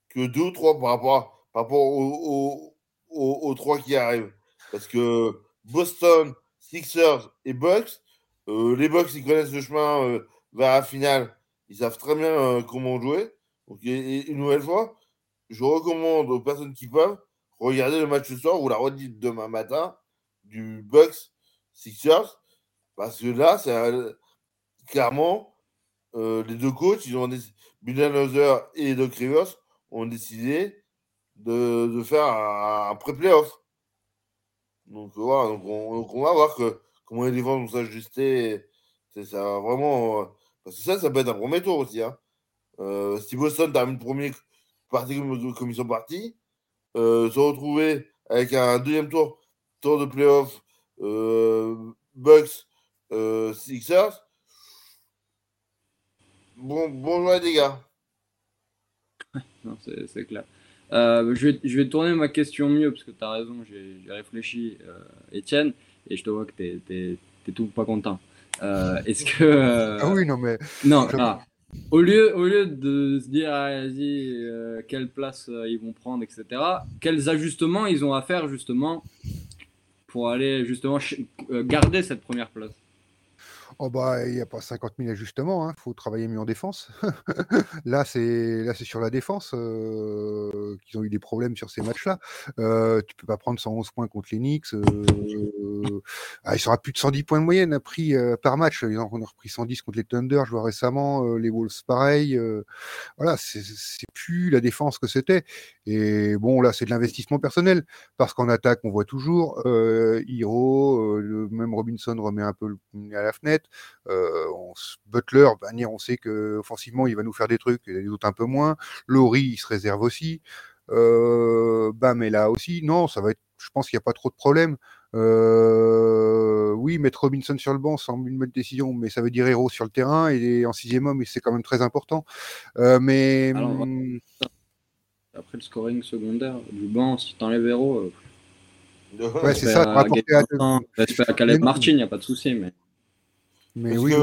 que 2 ou 3 par rapport, par rapport aux, aux, 3 qui arrivent. Parce que Boston, Sixers et Bucks, euh, les Bucks, ils connaissent le chemin euh, vers la finale. Ils savent très bien comment jouer. Donc, une nouvelle fois, je recommande aux personnes qui peuvent regarder le match ce soir ou la redite demain matin du Bucks Sixers parce que là, c'est clairement euh, les deux coachs, ils ont Budenholzer et Doc Rivers ont décidé de, faire un, pré-playoff. Donc voilà, donc on, va voir que, comment les défenses vont s'ajuster. Ça vraiment. Euh, parce que ça, ça peut être un premier tour aussi. Hein. Euh, si Boston termine premier parti comme, ils sont partis, euh, se retrouver avec un deuxième tour, tour de playoff, euh, Bucks, euh, Sixers. Bon, bonjour les gars. non, c'est clair. Euh, je, vais, je, vais, tourner ma question mieux parce que tu as raison, j'ai réfléchi, Étienne, et je te vois que tu n'es tout pas content. Est-ce que. ah oui, non, mais. Non, ah, au lieu, au lieu de se dire, ah, vas-y, euh, quelle place euh, ils vont prendre, etc., quels ajustements ils ont à faire justement pour aller justement euh, garder cette première place? Oh bah, il n'y a pas 50 000 ajustements, hein. faut travailler mieux en défense. là, c'est là c'est sur la défense euh, qu'ils ont eu des problèmes sur ces matchs-là. Euh, tu peux pas prendre 111 points contre les Knicks. Euh, ah, ils sont à plus de 110 points de moyenne pris par match. Ils ont, repris 110 contre les Thunder, je vois récemment, les Wolves pareil. voilà, c'est plus la défense que c'était. Et bon, là, c'est de l'investissement personnel, parce qu'en attaque, on voit toujours Hiro, le même Robinson remet un peu à la fenêtre. Euh, Butler, on sait que offensivement, il va nous faire des trucs, et les autres un peu moins. Laurie, il se réserve aussi. Euh, Bam est là aussi. Non, ça va être. Je pense qu'il n'y a pas trop de problèmes. Euh, oui, mettre Robinson sur le banc semble une bonne décision, mais ça veut dire héros sur le terrain et en sixième homme, c'est quand même très important. Euh, mais hum, après le scoring secondaire du banc, si tu enlèves héros, ouais, c'est ça. À, à, Caleb Martin, il n'y a pas de souci, mais mais oui,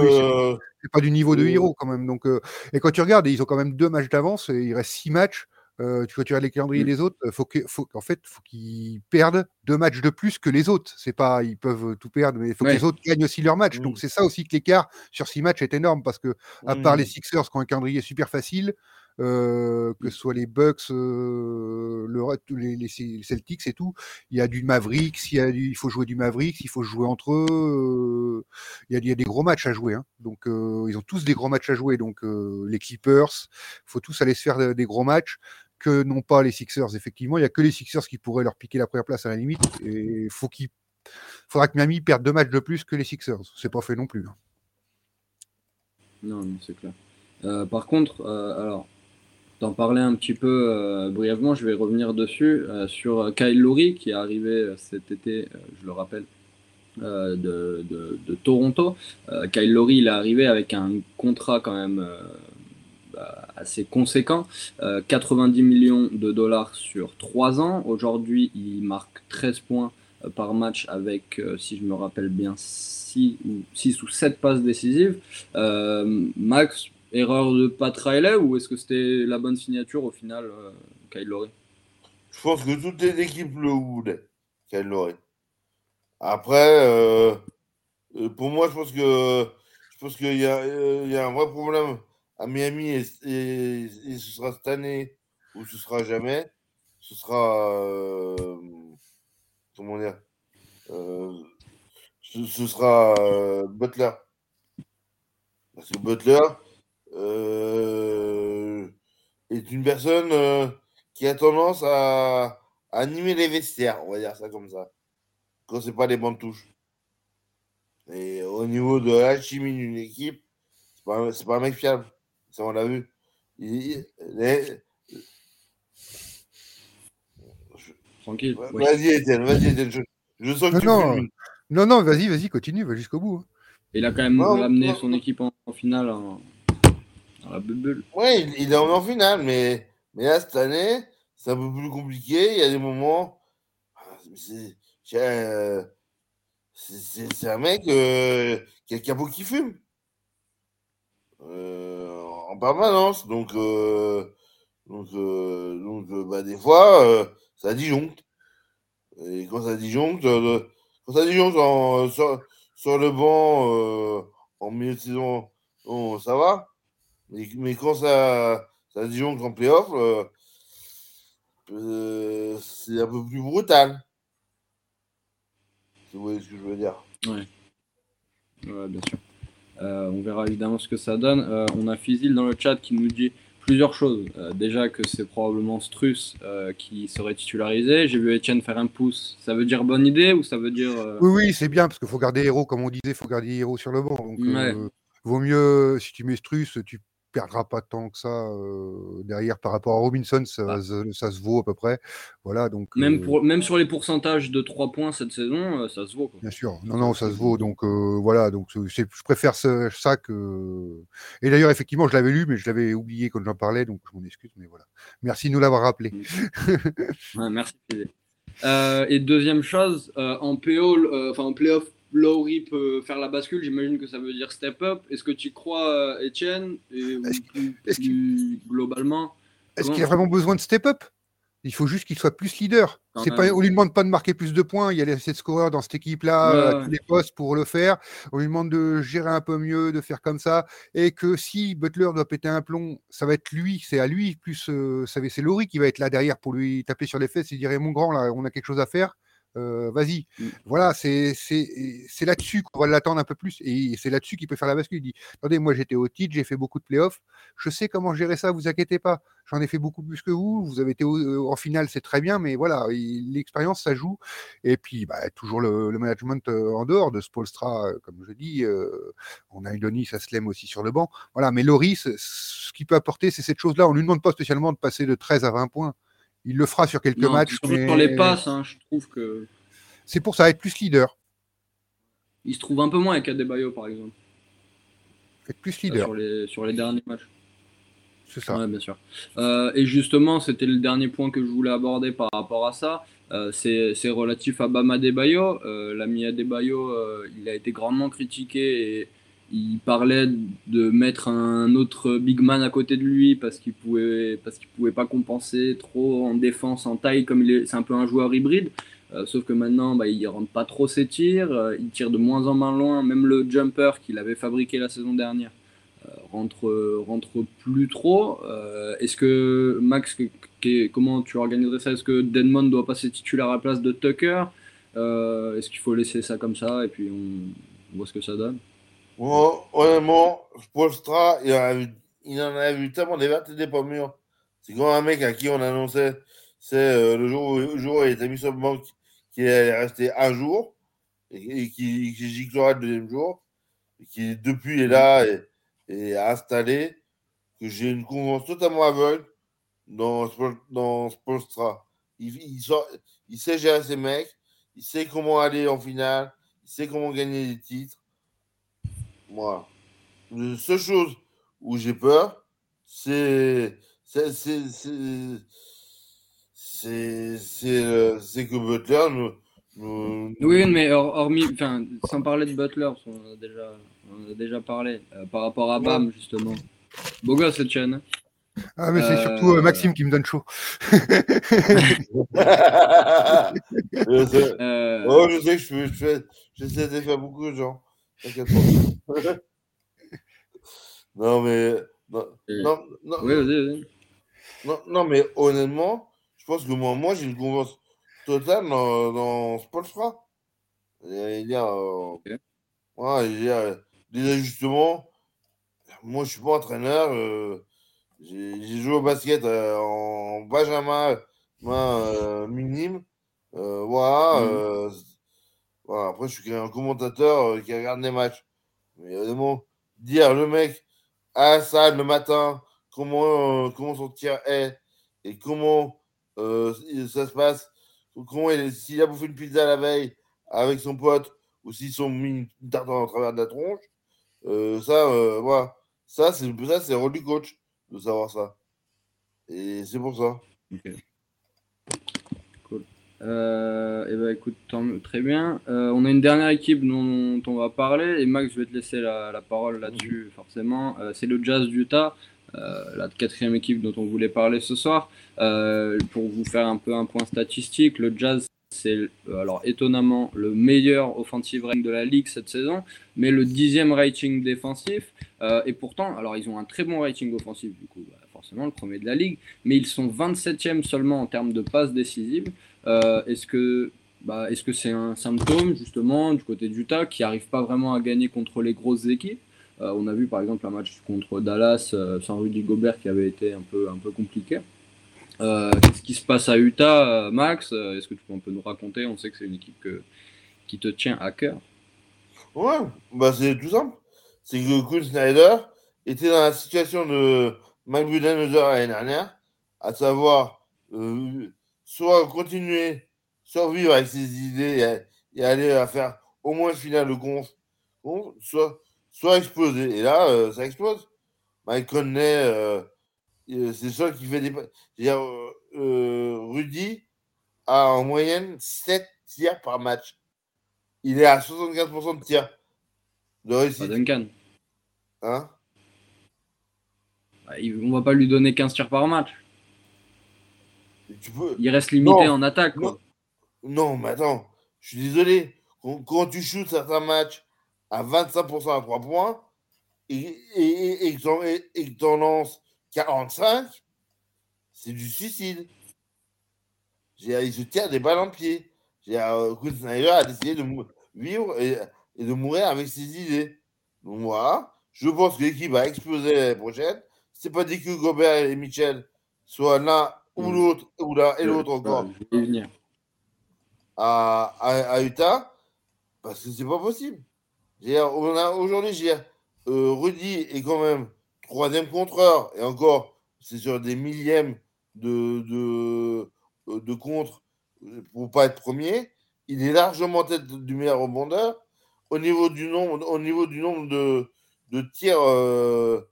c'est pas du niveau de héros quand même. Donc, et quand tu regardes, ils ont quand même deux matchs d'avance, il reste six matchs. Euh, tu, tu regardes les calendriers mmh. des autres, faut que, faut, en fait, faut qu'ils perdent deux matchs de plus que les autres. C'est pas, ils peuvent tout perdre, mais il faut que les autres gagnent aussi leur match. Donc mmh. c'est ça aussi que l'écart sur six matchs est énorme parce que à part les mmh. Sixers qui ont un calendrier super facile, euh, que ce soit les Bucks, euh, le, les, les, Celtics et tout. Il y a du Mavericks, il, y a il faut jouer du Mavericks, il faut jouer entre eux. Euh, il, y a, il, y a, des gros matchs à jouer. Hein. Donc, ils ont tous des gros matchs à jouer. Donc, les Clippers, il faut tous aller se faire des gros matchs que non pas les Sixers. Effectivement, il n'y a que les Sixers qui pourraient leur piquer la première place à la limite. Et faut qu'il faudra que Miami perde deux matchs de plus que les Sixers. C'est pas fait non plus. Hein. Non, c'est clair. par contre, alors, d'en parler un petit peu euh, brièvement, je vais revenir dessus, euh, sur Kyle Lowry qui est arrivé euh, cet été, je le rappelle, de, Toronto. Kyle Lowry, il est arrivé avec un contrat quand même bah, assez conséquent, 90 millions de dollars sur 3 ans. Aujourd'hui, il marque 13 points par match avec, si je me rappelle bien, 6 ou, 6 ou 7 passes décisives. Max, erreur de Pat Riley ou est-ce que c'était la bonne signature au final, euh, Kyle Lowry? Je pense que toutes les équipes le voulaient, Kyle Lowry. Après, euh, euh, pour moi, je pense que je pense qu'il y, y, a un vrai problème à Miami et, ce sera cette année ou ce sera jamais. Ce sera comment dire ce, ce, sera Butler. Parce que Butler, euh, est une personne euh, qui a tendance à, animer les vestiaires, on va dire ça comme ça. Quand c'est pas des bandes touches. Et au niveau de la chimie d'une équipe, c'est pas, pas un mec fiable. Ça, on l'a vu. Tranquille. Vas-y, Étienne, vas-y, Étienne. Je, sens que non, tu non, non, non, vas-y, vas-y, continue, va jusqu'au bout. Hein. Il a quand même amené son équipe en, finale en, Oui, il, est en finale, mais, mais là, cette année, c'est un peu plus compliqué. Il y a des moments. Euh, c'est un mec euh, qui a le capot qui fume. Euh, en permanence. Donc, donc, donc bah, des fois, ça disjoncte. Et quand ça disjoncte, quand ça disjoncte sur, le banc en milieu de saison, ça va. Mais, mais quand ça, ça disjoncte en playoff, euh, c'est un peu plus brutal. vous voyez ce que je veux dire? Ouais. Ouais, bien sûr. Euh, on verra évidemment ce que ça donne. Euh, on a Fizil dans le chat qui nous dit plusieurs choses. déjà que c'est probablement Struss qui serait titularisé. J'ai vu Etienne faire un pouce. Ça veut dire bonne idée ou ça veut dire. Oui, oui, c'est bien parce qu'il faut garder héros, comme on disait, il faut garder héros sur le banc. Donc, vaut mieux, si tu mets Struss, tu perdra pas tant que ça derrière par rapport à Robinson, ça, ça, se vaut à peu près. Voilà, donc, même, pour, même sur les pourcentages de 3 points cette saison, ça se vaut. Bien sûr, non, non, ça se vaut. Donc voilà, donc je préfère ça, ça que. Et d'ailleurs, effectivement, je l'avais lu, mais je l'avais oublié quand j'en parlais, donc je m'en excuse, mais voilà. Merci de nous l'avoir rappelé. ouais, merci. et deuxième chose, en PO, enfin en playoff Lowry peut faire la bascule, j'imagine que ça veut dire step up. Est-ce que tu crois, Etienne et globalement? Est-ce qu'il a vraiment besoin de step up? Il faut juste qu'il soit plus leader. C'est pas, on lui demande pas de marquer plus de points. Il y a assez de scoreurs dans cette équipe-là, tous les postes pour le faire. On lui demande de gérer un peu mieux, de faire comme ça. Et que si Butler doit péter un plomb, ça va être lui, c'est à lui. Plus, euh, c'est Laurie qui va être là derrière pour lui taper sur les fesses et dire Mon grand, là, on a quelque chose à faire. Euh, vas-y. Mmh. Voilà, c'est là-dessus qu'on va l'attendre un peu plus. Et c'est là-dessus qu'il peut faire la bascule. Il dit Attendez, moi j'étais au titre, j'ai fait beaucoup de playoffs, je sais comment gérer ça, vous inquiétez pas. J'en ai fait beaucoup plus que vous. Vous avez été euh, en finale, c'est très bien, mais voilà, l'expérience, ça joue. Et puis, bah, toujours le, management euh, en dehors de Spolstra, comme je dis. on a Denis ça se l'aime aussi sur le banc. Voilà, mais Loris, ce qu'il peut apporter, c'est cette chose-là. On ne lui demande pas spécialement de passer de 13 à 20 points. Il le fera sur quelques matchs. Mais... Sur les passes, hein, je trouve que. C'est pour ça, être plus leader. Il se trouve un peu moins avec Adebayo, par exemple. Être plus leader. Sur les, sur les derniers matchs. C'est ça. bien sûr. Euh, et justement, c'était le dernier point que je voulais aborder par rapport à ça. Euh, c'est relatif à Bama Adebayo. Euh, L'ami Adebayo, il a été grandement critiqué et il parlait de mettre un autre big man à côté de lui parce qu'il pouvait parce qu'il pouvait pas compenser trop en défense en taille comme il est c'est un peu un joueur hybride. Euh, sauf que maintenant bah, il rentre pas trop ses tirs euh, il tire de moins en moins loin. Même le jumper qu'il avait fabriqué la saison dernière euh, rentre rentre plus trop. Est-ce que Max comment tu organiserais ça? Est-ce que Denmon doit passer titulaire à la place de Tucker? Est-ce qu'il faut laisser ça comme ça et puis on voit ce que ça donne? Honnêtement, Polstra, il, en il en a vu tellement des vertes et des pas mûres. C'est comme un mec à qui on annonçait, c'est euh, le, jour où, le jour où il était mis sur le banc, qu'il allait rester un jour, et, qui, qui giclera le deuxième jour, et qui depuis est là et, et installé, que j'ai une confiance totalement aveugle dans, dans Spolstra. Il, il sait gérer ses mecs, il sait comment aller en finale, il sait comment gagner des titres. Moi, la seule chose où j'ai peur, c'est c'est c'est que Butler nous, nous, Oui, mais hormis, enfin, sans parler de Butler, on a déjà, on a déjà parlé euh, par rapport à Bam justement. Beau gosse, cette chaîne. Ah, mais c'est surtout euh, Maxime qui me donne chaud. je, sais. Euh... Oh, je sais que je, je fais, j'essaie de faire beaucoup de gens. non, mais. Non, non, non, oui, vas-y, vas-y. Non, non, mais honnêtement, je pense que moi, moi j'ai une confiance totale dans, dans Spolstra. Il y a, euh, okay. ouais, il y a des ajustements. Moi, je suis pas entraîneur. Euh, j'ai joué au basket euh, en Benjamin minime. voilà, mm. voilà, Après, je suis un commentateur qui regarde les matchs. Mais évidemment, dire le mec à ça le matin, comment, comment son tir est et comment ça se passe, comment s'il a bouffé une pizza la veille avec son pote ou s'ils sont mis une tarte en travers de la tronche, ça, voilà. Ça, c'est c'est rôle du coach de savoir ça. Et c'est pour ça. Euh, et eh ben, écoute, très bien. Euh, on a une dernière équipe dont, on va parler. Et Max, je vais te laisser la, parole là-dessus, forcément. Euh, c'est le Jazz d'Utah, la quatrième équipe dont on voulait parler ce soir. pour vous faire un peu un point statistique, le Jazz c'est euh, alors étonnamment le meilleur offensive rating de la ligue cette saison, mais le dixième rating défensif. Euh, et pourtant, alors ils ont un très bon rating offensif, du coup, bah, forcément le premier de la ligue, mais ils sont 27e seulement en termes de passes décisives. Euh, est-ce que bah, est-ce que c'est un symptôme justement du côté d'Utah qui n'arrive pas vraiment à gagner contre les grosses équipes? On a vu par exemple un match contre Dallas sans Rudy Gobert qui avait été un peu, un peu compliqué. Euh, qu'est-ce qui se passe à Utah, euh, Max? Euh, Est-ce que tu peux un peu nous raconter? On sait que c'est une équipe qui te tient à cœur. Ouais, bah c'est tout simple. C'est que Quinn Snyder était dans la situation de Mike Budenholzer l'année dernière, à savoir soit continuer, survivre avec ses idées et, aller à faire au moins finale de conf, soit, soit exploser. Et là, ça explose. Mike Conley euh, c'est ça qui fait des. Euh, euh, Rudy a en moyenne 7 tirs par match. Il est à 75% de tirs de réussite. Duncan. Hein? Bah, On va pas lui donner 15 tirs par match. Il reste limité en attaque. Non. mais attends, je suis désolé. Quand, tu shoots certains matchs à 25% à 3 points et, et, et, que tu en lances 45, c'est du suicide. Il se tient des balles en pied. Euh, Snyder a décidé de vivre et, de mourir avec ses idées. Donc voilà, je pense que l'équipe va exploser l'année prochaine. C'est pas dit que Gobert et Mitchell soient l'un ou l'autre, ou et l'autre encore à, à, Utah, parce que c'est pas possible. On a aujourd'hui, euh, Rudy est quand même troisième contreur, et encore, c'est sur des millièmes de, de, euh, de contre pour pas être premier. Il est largement tête du meilleur rebondeur. Au niveau du nombre, au niveau du nombre de, de tirs, euh,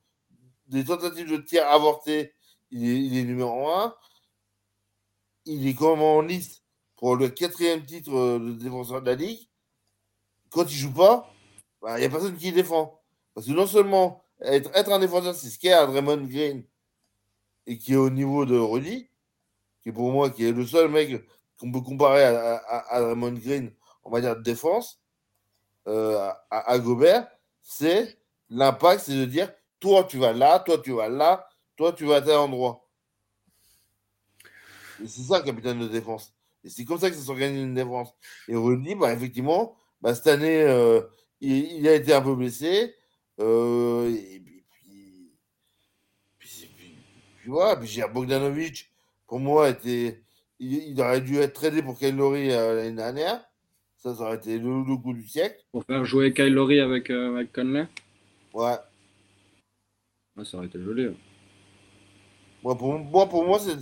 des tentatives de tirs avortés, il est, numéro un. Il est même en liste pour le quatrième titre euh, de défenseur de la ligue. Quand il joue pas, bah, il n'y a personne qui défend. Parce que non seulement être, un défenseur, c'est ce qu'est Draymond Green et qui est au niveau de Rudy, qui pour moi qui est le seul mec qu'on peut comparer à, à, Draymond Green, on va dire de défense, euh, à, Gobert, c'est l'impact, c'est de dire toi tu vas là, toi tu vas là, toi tu vas à tel endroit. Et c'est ça, capitaine de défense. Et c'est comme ça que ça s'organise une défense. Et Rudy, bah, effectivement, bah, cette année, euh, il, il, a été un peu blessé. Euh, et puis, puis, puis, puis, voilà, puis Bogdanovic, pour moi, était, il, aurait dû être tradé pour Kyle Lowry euh, l'année dernière. Ça, ça aurait été le, coup du siècle. Pour faire jouer Kyle Lowry avec, euh, Conley Ouais. ouais. Ça aurait été joli. Moi, pour, moi, pour moi, c'est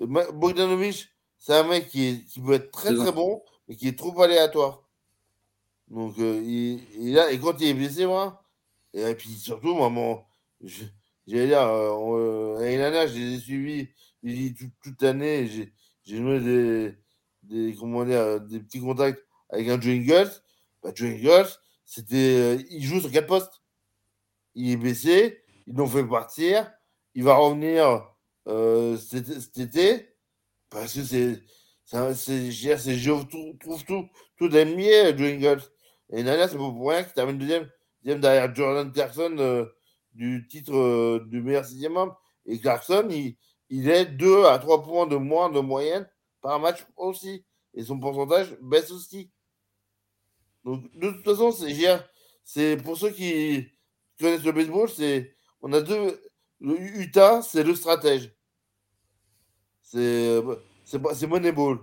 Bogdanovic, c'est un mec qui, est, qui peut être très très bon, mais qui est trop aléatoire. Donc, il, il a, et quand il est blessé, moi, et puis surtout, moi, j'allais dire, euh, l'année dernière, je les ai suivis toute, toute l'année. J'ai noué des, des, comment dire, des petits contacts avec un Joe Ingles. Bah, Joe Ingles, c'était, euh, il joue sur quatre postes. Il est baissé, ils l'ont fait partir. Il va revenir euh, cet, été parce que c'est, c'est, je trouve tout, tout d'ennemi, Joe Ingles. Et dernière, c'est pour rien qu'il termine deuxième derrière Jordan Clarkson euh, du titre euh, du meilleur sixième homme. Et Clarkson, il, il est 2 à 3 points de moins de moyenne par match aussi. Et son pourcentage baisse aussi. Donc, de toute façon, c'est pour ceux qui connaissent le baseball, c'est on a deux. Le Utah, c'est le stratège. C'est c'est Moneyball.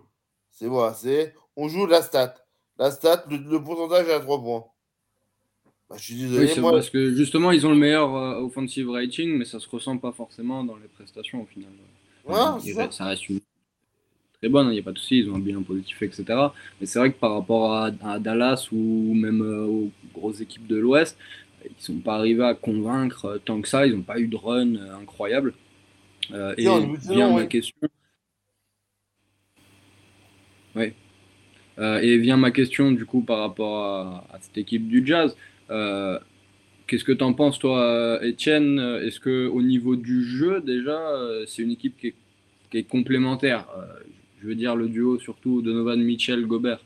C'est voilà, c'est on joue la stat. La stat, le, pourcentage est à 3 points. Bah, je suis désolé. Oui, moi... parce que justement, ils ont le meilleur euh, offensive rating, mais ça se ressent pas forcément dans les prestations au final. ça. ça. reste une très bonne, il hein, n'y a pas de souci, ils ont un bilan positif, etc. Mais c'est vrai que par rapport à, Dallas ou même euh, aux grosses équipes de l'Ouest, ils sont pas arrivés à convaincre euh, tant que ça, ils n'ont pas eu de run incroyable. et vient ma question. Oui. et vient ma question du coup par rapport à, cette équipe du Jazz. Euh, qu'est-ce que tu en penses, toi, Étienne? Est-ce qu'au niveau du jeu, déjà, euh, c'est une équipe qui est, complémentaire? Euh, Je veux dire le duo surtout Donovan Mitchell-Gobert.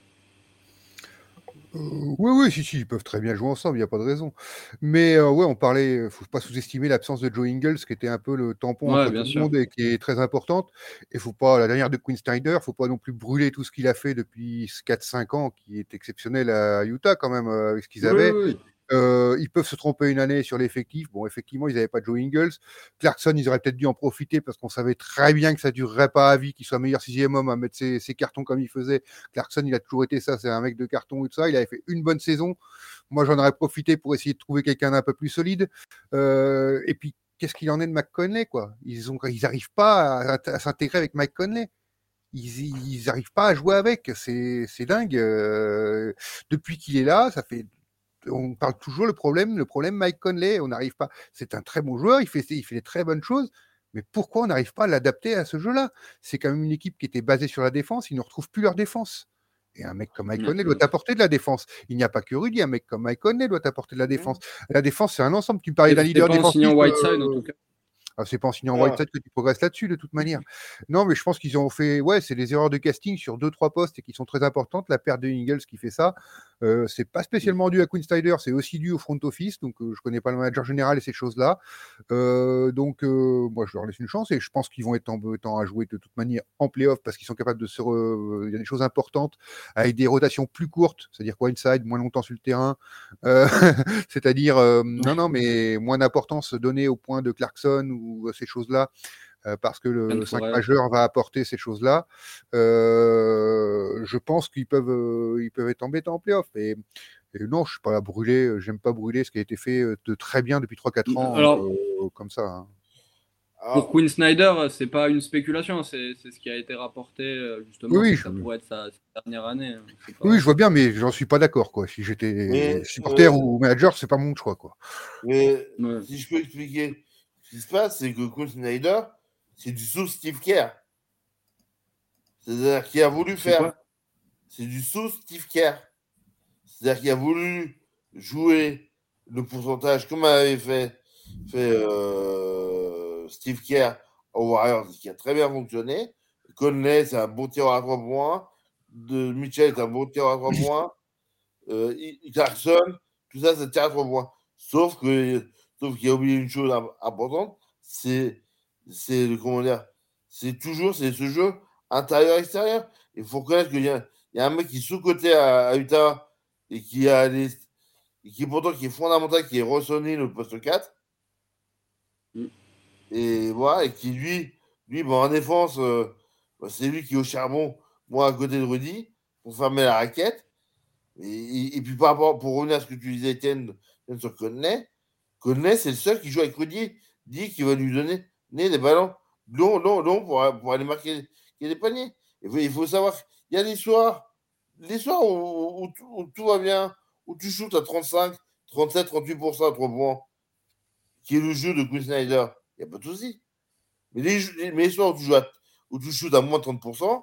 Oui, oui, si, si, ils peuvent très bien jouer ensemble, il n'y a pas de raison. Mais ouais, on parlait, il ne faut pas sous-estimer l'absence de Joe Ingles, qui était un peu le tampon de tout le monde et qui est très importante. Et faut pas, la dernière de Quinn Snyder, il ne faut pas non plus brûler tout ce qu'il a fait depuis 4-5 ans, qui est exceptionnel à Utah quand même, avec ce qu'ils avaient. Oui, euh, ils peuvent se tromper une année sur l'effectif. Bon, effectivement, ils n'avaient pas Joe Ingles. Clarkson, ils auraient peut-être dû en profiter parce qu'on savait très bien que ça durerait pas à vie, qu'il soit meilleur sixième homme à mettre ses, cartons comme il faisait. Clarkson, il a toujours été ça, c'est un mec de carton et tout ça. Il avait fait une bonne saison. Moi, j'en aurais profité pour essayer de trouver quelqu'un d'un peu plus solide. Euh, et puis, qu'est-ce qu'il en est de McConley, quoi? Ils n'arrivent ils pas à, s'intégrer avec Mike Conley. Ils n'arrivent pas à jouer avec. C'est dingue. Euh, depuis qu'il est là, ça fait on parle toujours le problème, le problème Mike Conley, on n'arrive pas. C'est un très bon joueur, il fait, il fait des très bonnes choses, mais pourquoi on n'arrive pas à l'adapter à ce jeu-là? C'est quand même une équipe qui était basée sur la défense, ils ne retrouvent plus leur défense. Et un mec comme Mike Conley doit apporter de la défense. Il n'y a pas que Rudy, un mec comme Mike Conley doit apporter de la défense. La défense, c'est un ensemble. Tu me parlais d'un leader défensif. Whiteside, en tout cas. Ah, c'est pas en signant Whiteside que tu progresses là-dessus, de toute manière. Non, mais je pense qu'ils ont fait. Ouais, c'est des erreurs de casting sur deux, trois postes et qui sont très importantes. La perte de Ingles qui fait ça. Euh, c'est pas spécialement dû à Quinn Snyder, c'est aussi dû au front office. Donc, euh, je connais pas le manager général et ces choses-là. Euh, donc, moi, je leur laisse une chance et je pense qu'ils vont être en temps à jouer de toute manière en playoff parce qu'ils sont capables de se. Il y a des choses importantes avec des rotations plus courtes, c'est-à-dire quoi inside, moins longtemps sur le terrain. c'est-à-dire, non, non, mais moins d'importance donnée au point de Clarkson ou ces choses-là. Euh, parce que le 5 majeur va apporter ces choses-là. Euh, je pense qu'ils peuvent, euh, ils peuvent être embêtants en playoff. Et, non, je ne suis pas là brûler, j'aime pas brûler ce qui a été fait de très bien depuis 3-4 ans, Alors, comme ça. Hein. Pour Quinn Snyder, c'est pas une spéculation, c'est ce qui a été rapporté justement. Oui, ça pourrait être sa, dernière année. Hein, oui, je vois bien, mais j'en suis pas d'accord. quoi. Si j'étais supporter ou manager, c'est pas mon choix. quoi. Mais si je peux expliquer, qui se passe, c'est que Quinn Snyder, c'est du sous Steve Kerr. C'est-à-dire qu'il a voulu faire. C'est du sous Steve Kerr. C'est-à-dire qu'il a voulu jouer le pourcentage comme avait fait, fait euh, Steve Kerr au Warriors, qui a très bien fonctionné. Conley, c'est un bon tireur à trois points. De Mitchell, c'est un bon tireur à trois points. Euh, Clarkson, tout ça, c'est tir à trois points. Sauf que, sauf qu'il a oublié une chose importante, c'est c'est comment dire, c'est toujours c'est ce jeu intérieur-extérieur. Il faut reconnaître qu'il y, a, un mec qui est sous-côté à, Utah et qui a et qui pourtant qui est fondamental, qui est ressonné le poste 4. Mm. Et voilà, et qui lui, lui bon, en défense, euh, bah, c'est lui qui est au charbon, moi à côté de Rudy, pour fermer la raquette. Et, puis par rapport, pour revenir à ce que tu disais, Étienne, sur Conley, Conley, c'est le seul qui joue avec Rudy, dit qu'il va lui donner des ballons longs, longs, longs pour, aller marquer des paniers. Il faut, savoir, il y a des soirs, des soirs où, tout va bien, où tu shootes à 35, 37, 38% à 3 points, qui est le jeu de Quinn Snyder. Il n'y a pas de souci. Mais les, soirs où tu, joues à, à moins 30%, il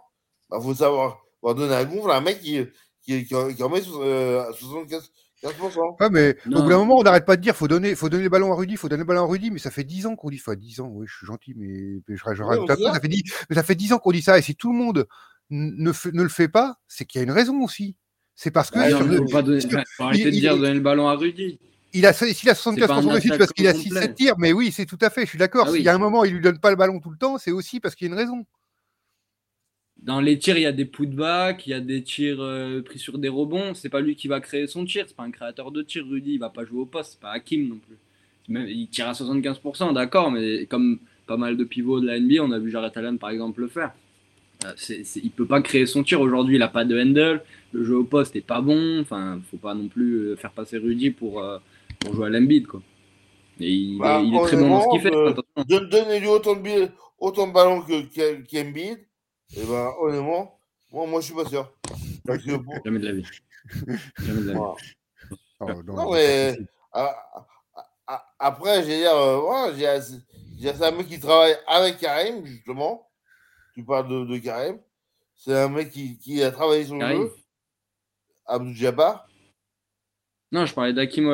bah, faut savoir, va donner un gonfle à un mec qui, qui, qui, en met euh, 75, Ouais, mais au bout d'un moment, on n'arrête pas de dire faut donner, faut donner le ballon à Rudy, faut donner le ballon à Rudy, mais ça fait 10 ans qu'on dit, enfin 10 ans, oui, je suis gentil, mais, je, je, ça, fait 10, mais ça fait 10 ans qu'on dit ça, et si tout le monde ne, ne le fait pas, c'est qu'il y a une raison aussi. C'est parce que. il ne faut pas donner, arrêter de dire donner le ballon à Rudy. Il a, s'il a 75% de réussite parce qu'il a 6-7 tirs, mais oui, c'est tout à fait, je suis d'accord. Ah S'il y a un moment, il lui donne pas le ballon tout le temps, c'est aussi parce qu'il y a une raison dans les tirs, il y a des putbacks, il y a des tirs euh, pris sur des rebonds. C'est pas lui qui va créer son tir, c'est pas un créateur de tir. Rudy, il va pas jouer au poste, c'est pas Hakim non plus. il tire à 75%, d'accord, mais comme pas mal de pivots de la NBA, on a vu Jared Allen par exemple le faire. euh, c'est, il peut pas créer son tir aujourd'hui. Il a pas de handle. Le jeu au poste est pas bon. Enfin, faut pas non plus euh, faire passer Rudy pour, pour jouer à l'Embiid, quoi. Et il, Bah, est, il est très bon dans ce qu'il fait. euh, attention. Donne- Donnez-lui autant de, autant de ballons que que- qu'Embiid. Et ben, honnêtement, moi, moi, je suis pas sûr. Parce que pour- Jamais de la vie. Jamais de la vie. voilà. Oh, non, mais après, j'ai dire, euh, voilà, j'ai un mec qui travaille avec Karim, justement. Tu parles de, de Karim. C'est un mec qui, qui a travaillé sur le Karim jeu. Abdou Jabbar. Non, je parlais d'Akim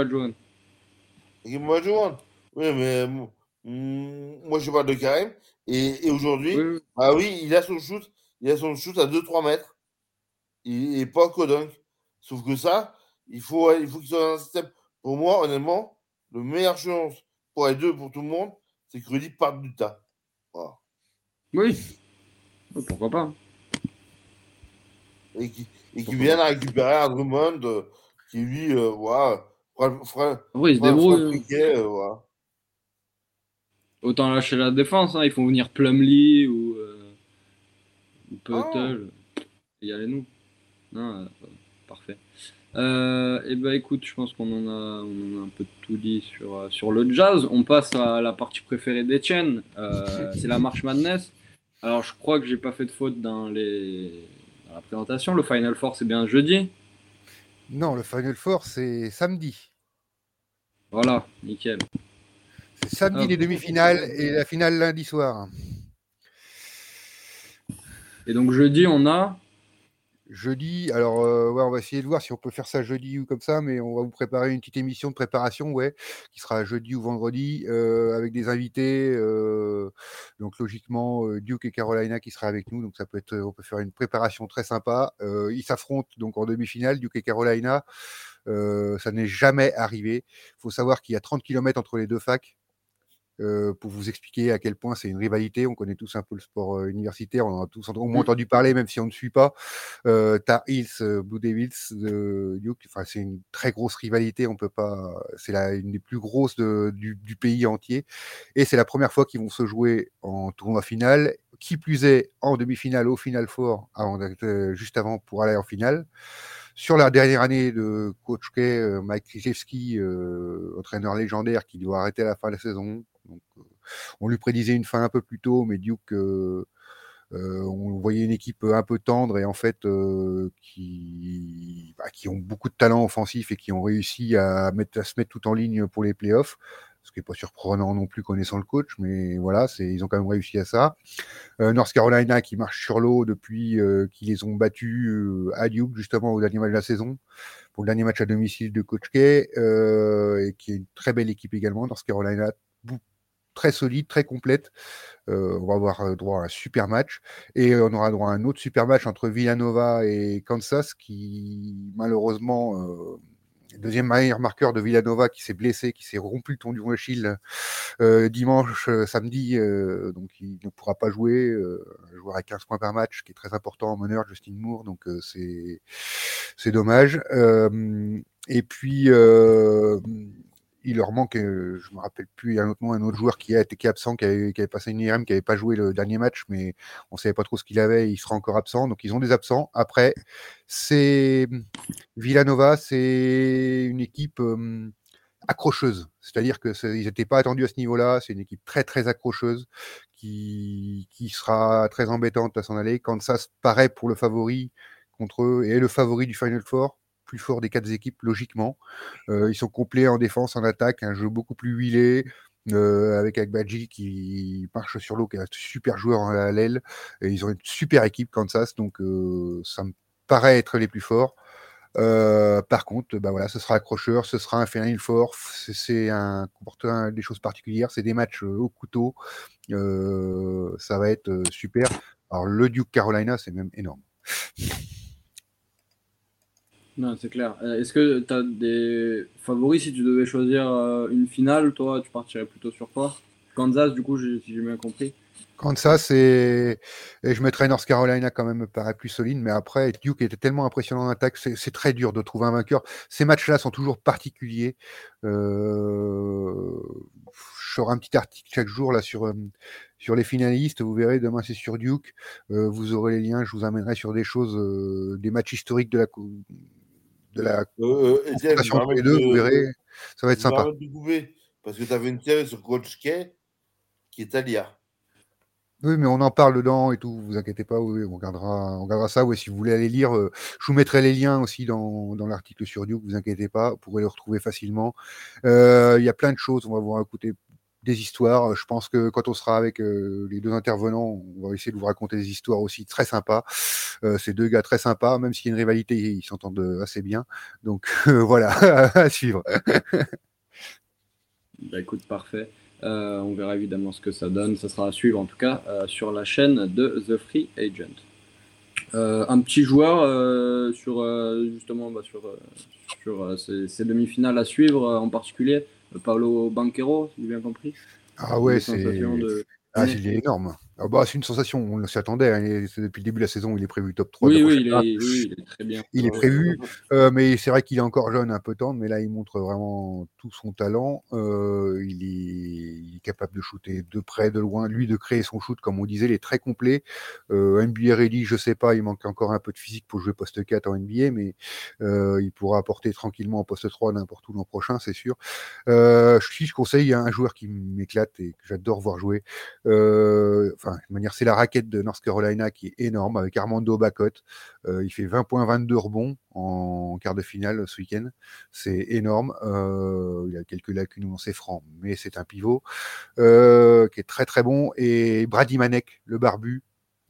moi, je vois. Oui, mais mm, moi, je parle de Karim. Et, et aujourd'hui, Oui, oui. oui, il a son shoot. Il a son shoot à 2-3 mètres. Il n'est pas codunk. Sauf que ça, il faut, il faut qu'il soit dans un système. Pour moi, honnêtement, le meilleur chance pour les deux, pour tout le monde, c'est que Rudy parte du tas. Voilà. Oui. Oui, Pourquoi pas Et qui, et qui Pourquoi vienne à récupérer un Drummond euh, qui, lui, euh, voilà, fera, fera, Après, il se débrouille. hein. euh, voilà. Autant lâcher la défense. Hein. Ils font venir Plumlee ou, euh, ou Peutel. Et y aller nous. Non, euh, parfait. Euh, et ben écoute, je pense qu'on en a, on en a un peu tout dit sur, euh, sur le jazz. On passe à la partie préférée d'Etienne. Euh, c'est la marche Madness. Alors je crois que j'ai pas fait de faute dans, les, dans la présentation. Le Final Four c'est bien jeudi. Non, le Final Four, c'est samedi. Voilà, nickel. Samedi Ah. les demi-finales et la finale lundi soir. Et donc jeudi on a Jeudi, alors euh, ouais, on va essayer de voir si on peut faire ça jeudi ou comme ça, mais on va vous préparer une petite émission de préparation, ouais, qui sera jeudi ou vendredi, euh, avec des invités. euh, donc logiquement, Duke et Carolina qui sera avec nous, donc ça peut être, on peut faire une préparation très sympa. Ils s'affrontent donc en demi-finale, Duke et Carolina. Ça n'est jamais arrivé. Il faut savoir qu'il y a 30 km entre les deux facs. Euh, pour vous expliquer à quel point c'est une rivalité, on connaît tous un peu le sport euh, universitaire, on en a tous au moins Mm. entendu parler, même si on ne suit pas. Euh, Tar Heels, euh, Blue Devils, de Duke, enfin, c'est une très grosse rivalité. On peut pas, c'est la une des plus grosses de- du, du pays entier, et c'est la première fois qu'ils vont se jouer en tournoi final. Qui plus est, en demi-finale, au final fort, avant euh, juste avant pour aller en finale. Sur la dernière année de coach K, euh, Mike Krzyzewski, euh, entraîneur légendaire, qui doit arrêter à la fin de la saison. Euh, on lui prédisait une fin un peu plus tôt, mais Duke euh, euh, on voyait une équipe un peu tendre et en fait qui, bah, qui ont beaucoup de talent offensif et qui ont réussi à, se mettre tout en ligne pour les playoffs. Ce qui n'est pas surprenant non plus connaissant le coach, mais voilà, ils ont quand même réussi à ça. North Carolina qui marche sur l'eau depuis qu'ils les ont battus à Duke justement au dernier match de la saison pour le dernier match à domicile de Coach K, et qui est une très belle équipe également. North Carolina très solide, très complète. Euh, on va avoir euh, droit à un super match. Et euh, on aura droit à un autre super match entre Villanova et Kansas, qui malheureusement, deuxième meilleur marqueur de Villanova qui s'est blessé, qui s'est rompu le tendon d'Achille euh, dimanche, samedi, donc il ne pourra pas jouer. Un joueur à 15 points par match, qui est très important en meneur, Justin Moore, donc c'est dommage. Et puis il leur manque, euh, je me rappelle plus, un autre, un autre joueur qui a été est absent, qui avait, passé une IRM, qui n'avait pas joué le dernier match, mais on savait pas trop ce qu'il avait, il sera encore absent, donc ils ont des absents. Après, c'est Villanova, c'est une équipe euh, accrocheuse, c'est-à-dire que c'est- ils n'étaient pas attendus à ce niveau-là, c'est une équipe très très accrocheuse qui, qui sera très embêtante à s'en aller. Kansas paraît pour le favori contre eux et le favori du Final Four, plus fort des quatre équipes logiquement. Euh, ils sont complets en défense, en attaque, un jeu beaucoup plus huilé. euh, avec Agbaji qui marche sur l'eau, qui est un super joueur à l'aile. Et ils ont une super équipe Kansas, donc euh, ça me paraît être les plus forts. Par contre, bah voilà, ce sera accrocheur, ce sera un Final Four, c'est- un comportement des choses particulières, c'est des matchs au couteau, ça va être super. Alors le Duke Carolina, c'est même énorme. Non, c'est clair. Euh, Est-ce que tu as des favoris si tu devais choisir euh, une finale, toi, tu partirais plutôt sur quoi? Kansas, du coup, si j'ai bien compris. Kansas et, et je mettrais North Carolina quand même me paraît plus solide, mais après Duke était tellement impressionnant en attaque, c'est très dur de trouver un vainqueur. Ces matchs-là sont toujours particuliers. Euh, ferai un petit article chaque jour là sur, sur les finalistes. Vous verrez, demain c'est sur Duke. vous aurez les liens, je vous amènerai sur des choses, des matchs historiques de la de la les deux, vous verrez, ça va être sympa. parce que tu avais une série sur Coach K qui est Alia. Oui, mais on en parle dedans et tout, vous inquiétez pas, oui, on regardera, on regardera ça. Oui, si vous voulez aller lire, euh, je vous mettrai les liens aussi dans, dans l'article sur Duke, vous inquiétez pas, vous pourrez le retrouver facilement. Euh, il y a plein de choses, on va vous écouter des histoires. Je pense que quand on sera avec euh, les deux intervenants, on va essayer de vous raconter des histoires aussi très sympas. ces deux gars très sympas, même s'il y a une rivalité, ils s'entendent assez bien. Donc voilà, à suivre. bah écoute, parfait. Euh, on verra évidemment ce que ça donne. Ça sera à suivre en tout cas euh, sur la chaîne de The Free Agent. Euh, un petit joueur sur justement bah, sur ces, demi-finales à suivre en particulier, Paolo Banquero, si j'ai bien compris. Ah ouais, c'est ah, il est énorme. Ah bah, c'est une sensation, on s'y attendait. Hein. depuis le début de la saison, il est prévu top 3. Oui, oui, il est, très bien. Il est prévu, euh, mais c'est vrai qu'il est encore jeune, un peu tendre, mais là, il montre vraiment son talent. Euh, il, est, capable de shooter de près, de loin, lui de créer son shoot, comme on disait, il est très complet. Euh, NBA ready, je sais pas, il manque encore un peu de physique pour jouer poste 4 en NBA, mais il pourra apporter tranquillement en poste 3 n'importe où l'an prochain, c'est sûr. je, je conseille un joueur qui m'éclate et que j'adore voir jouer enfin, de manière, c'est la raquette de North Carolina qui est énorme avec Armando Bacot. Euh, il fait 20 points, 22 rebonds en quart de finale ce week-end. C'est énorme. Euh, il y a quelques lacunes dans ses francs, mais c'est un pivot euh, qui est très très bon. Et Brady Manek, le barbu,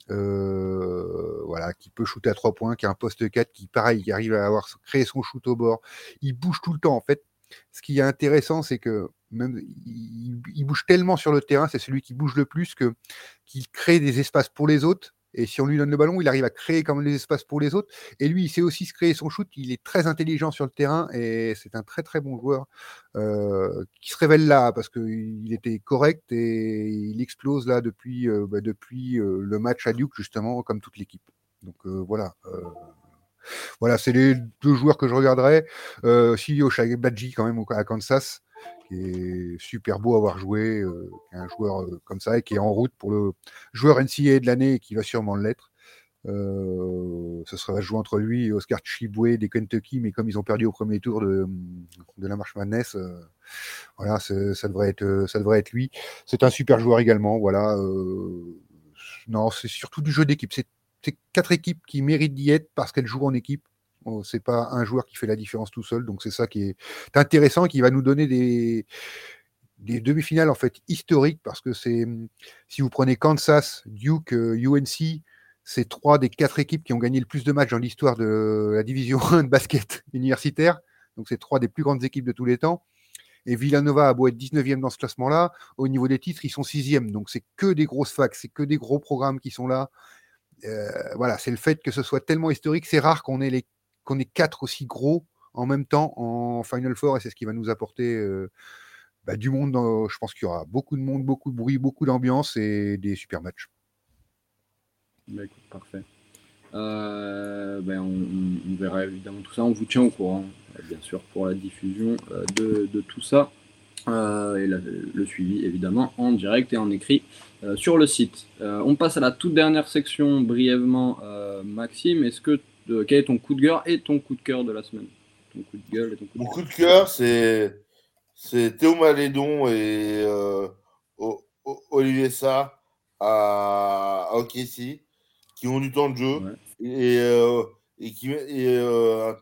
voilà, qui peut shooter à 3 points, qui a un poste 4, qui pareil, qui arrive à avoir créé son shoot au bord. Il bouge tout le temps en fait. Ce qui est intéressant, c'est que même, il, bouge tellement sur le terrain, c'est celui qui bouge le plus que qu'il crée des espaces pour les autres. Et si on lui donne le ballon, il arrive à créer comme des espaces pour les autres. Et lui, il sait aussi se créer son shoot. Il est très intelligent sur le terrain et c'est un très très bon joueur euh, qui se révèle là parce qu'il était correct et il explose là depuis, euh, bah, depuis euh, le match à Duke justement, comme toute l'équipe. Donc voilà. Voilà, c'est les deux joueurs que je regarderai. Si Badji quand même à Kansas, qui est super beau à avoir joué, euh, un joueur euh, comme ça et qui est en route pour le joueur NCAA de l'année et qui va sûrement l'être. Euh, ce sera joué entre lui et Oscar Chiboué des Kentucky, mais comme ils ont perdu au premier tour de, de la marche Madness, voilà, ça devrait être, ça devrait être lui. C'est un super joueur également, voilà. non, c'est surtout du jeu d'équipe. C'est quatre équipes qui méritent d'y être parce qu'elles jouent en équipe. Oh, c'est pas un joueur qui fait la différence tout seul, donc c'est ça qui est intéressant, qui va nous donner des, demi-finales en fait historiques parce que c'est si vous prenez Kansas, Duke, UNC, euh, c'est trois des quatre équipes qui ont gagné le plus de matchs dans l'histoire de la division 1 de basket universitaire. Donc c'est trois des plus grandes équipes de tous les temps. Et Villanova a beau être 19e dans ce classement-là, au niveau des titres, ils sont 6e. Donc c'est que des grosses facs, c'est que des gros programmes qui sont là. Euh, voilà, c'est le fait que ce soit tellement historique. C'est rare qu'on ait, les, qu'on ait quatre aussi gros en même temps en Final Four et c'est ce qui va nous apporter euh, bah, du monde. je pense qu'il y aura beaucoup de monde, beaucoup de bruit, beaucoup d'ambiance et des super matchs. Bah, parfait. Euh, ben, on, verra évidemment tout ça. On vous tient au courant, bien sûr, pour la diffusion de, de, tout ça. Euh, et le suivi évidemment en direct et en écrit euh, sur le site. Euh, on passe à la toute dernière section brièvement. Maxime, est-ce que quel est ton coup de cœur et ton coup de cœur de la semaine ton coup de gueule et ton coup Mon coup de cœur, c'est c'est Théo Malédon et Olivier Sa à, à OKC qui ont du temps de jeu et, et qui et,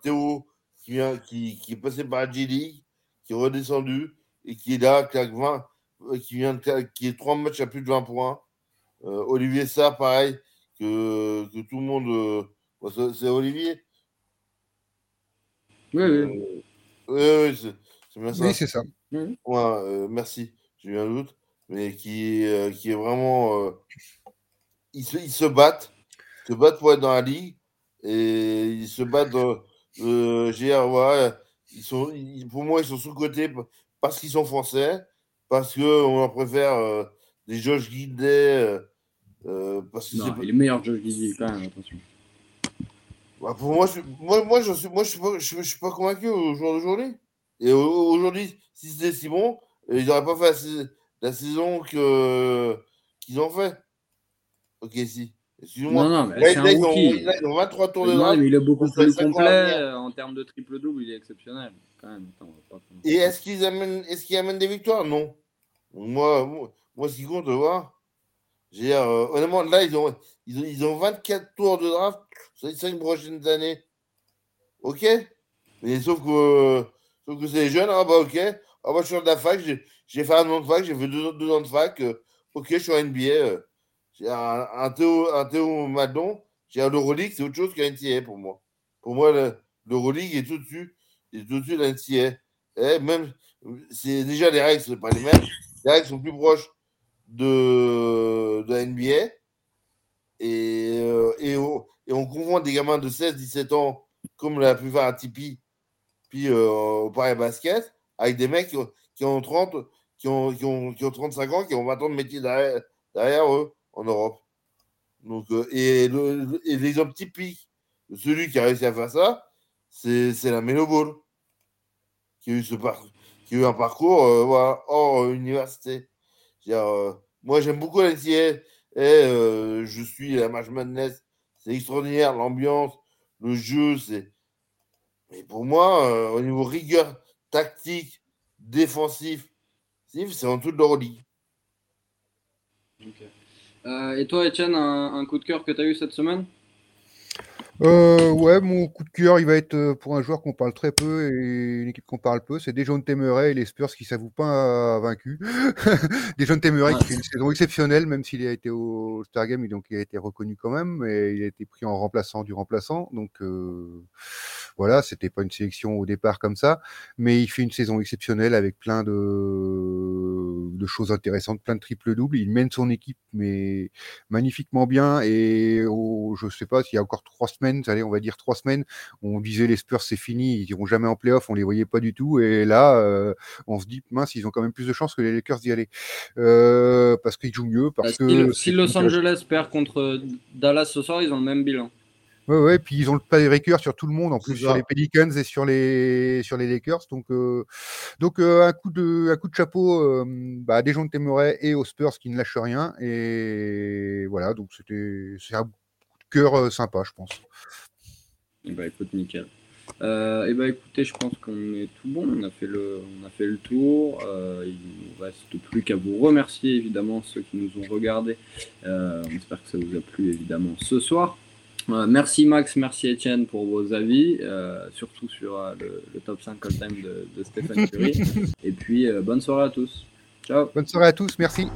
Théo qui, vient, qui, qui est passé par G-League, qui est redescendu et qui est là, qui, 20, euh, qui vient de, qui est trois matchs à plus de 20 points. Euh, Olivier ça pareil, que, que, tout le monde. Euh, c'est Olivier Oui, oui. oui, c'est bien ça. Oui, c'est ça. Ouais, merci, j'ai eu un doute. Mais qui, qui est vraiment. ils, se, ils se battent, ils se battent pour être dans la ligue et ils se battent dans. Euh, GR, ils sont, pour moi, ils sont sous-cotés parce qu'ils sont français, parce qu'on leur préfère euh, des Josh Guidet. Euh, euh, parce que non, il est meilleur Josh Guidet, quand même, attention. Bah, pour moi, je, moi, moi, je suis, moi, je suis pas, je, suis pas convaincu au jour d'aujourd'hui. Et aujourd'hui, si c'était si bon, ils n'auraient pas fait la saison que qu'ils ont fait. Ok, si. Excuse-moi. Non, non, mais c'est un rookie. Ils ont, 23 tours de mais il est beaucoup plus complet en termes de triple-double, il est exceptionnel. Quand même. Et est-ce qu'ils amènent, est qu'ils amènent des victoires? Non. Moi, moi, moi, ce qui compte, voir. J'ai, euh, honnêtement, là, ils ont, ils, ont, ils ont 24 tours de draft sur les 5 prochaines années. Ok? Mais sauf que, que c'est jeune, ah bah ok. Ah bah je suis de la fac, j'ai fait un an de fac, j'ai fait deux, ans de fac. Euh, ok, je suis en NBA. Euh, j'ai un, Théo, un Madon, j'ai un Euroleague, c'est autre chose qu'un NCA pour moi. Pour moi, l'Euroleague est tout dessus, est tout dessus de l'NCA. Et même, c'est déjà les règles, ce pas les mêmes. Les règles sont plus proches de, la NBA. Et, euh, et, on, et, on confond des gamins de 16-17 ans, comme la plupart à Tipeee, puis euh, au Paris Basket, avec des mecs qui ont, qui ont 30, qui ont, qui, ont, qui ont 35 ans, qui ont 20 ans de métier derrière, eux en Europe. Euh, et, le, et l'exemple typique de celui qui a réussi à faire ça, c'est, la Melo Ball, qui a eu, un parcours hors université. Euh, moi, j'aime beaucoup la NCA et je suis la Match Madness. C'est extraordinaire, l'ambiance, le jeu, c'est. Mais pour moi, au niveau rigueur tactique, défensif, c'est en tout de l'Euroleague. Okay. Euh, et toi, Etienne, un, coup de cœur que tu as eu cette semaine? Euh, ouais, mon coup de cœur, il va être euh, pour un joueur qu'on parle très peu et une équipe qu'on parle peu. C'est Dejounte Temeray et les Spurs qui s'avouent pas vaincus. Dejounte Temeray qui fait une saison exceptionnelle, même s'il a été au Star Game, donc il a été reconnu quand même, mais il a été pris en remplaçant du remplaçant. Donc euh, voilà, c'était pas une sélection au départ comme ça, mais il fait une saison exceptionnelle avec plein de, de choses intéressantes, plein de triple doubles. Il mène son équipe, mais magnifiquement bien. Et oh, je sais pas s'il y a encore trois semaines allez, on va dire trois semaines, on disait les Spurs c'est fini, ils iront jamais en playoff, on les voyait pas du tout, et là, euh, on se dit mince, ils ont quand même plus de chances que les Lakers d'y aller, euh, parce qu'ils jouent mieux, parce bah, que si, Los Angeles perd contre Dallas ce soir, ils ont le même bilan. Ouais, ouais, puis ils ont le Lakers sur tout le monde, en plus sur les Pelicans et sur les sur les Lakers. Donc, euh, donc un coup de un coup de chapeau bah, à des gens de Temeray et aux Spurs qui ne lâchent rien. Et voilà, donc c'était c'est un cœur sympa, je pense. Et eh bah ben, écoute, nickel. Euh, et eh bah ben, écoutez, je pense qu'on est tout bon, on a fait le, on a fait le tour. Euh, il ne nous reste plus qu'à vous remercier évidemment ceux qui nous ont regardés. Euh, on espère que ça vous a plu évidemment ce soir. merci Max, merci Étienne pour vos avis, surtout sur le, top 5 all-time de, de Stéphane Curie. et puis bonne soirée à tous. Ciao. Bonne soirée à tous, merci.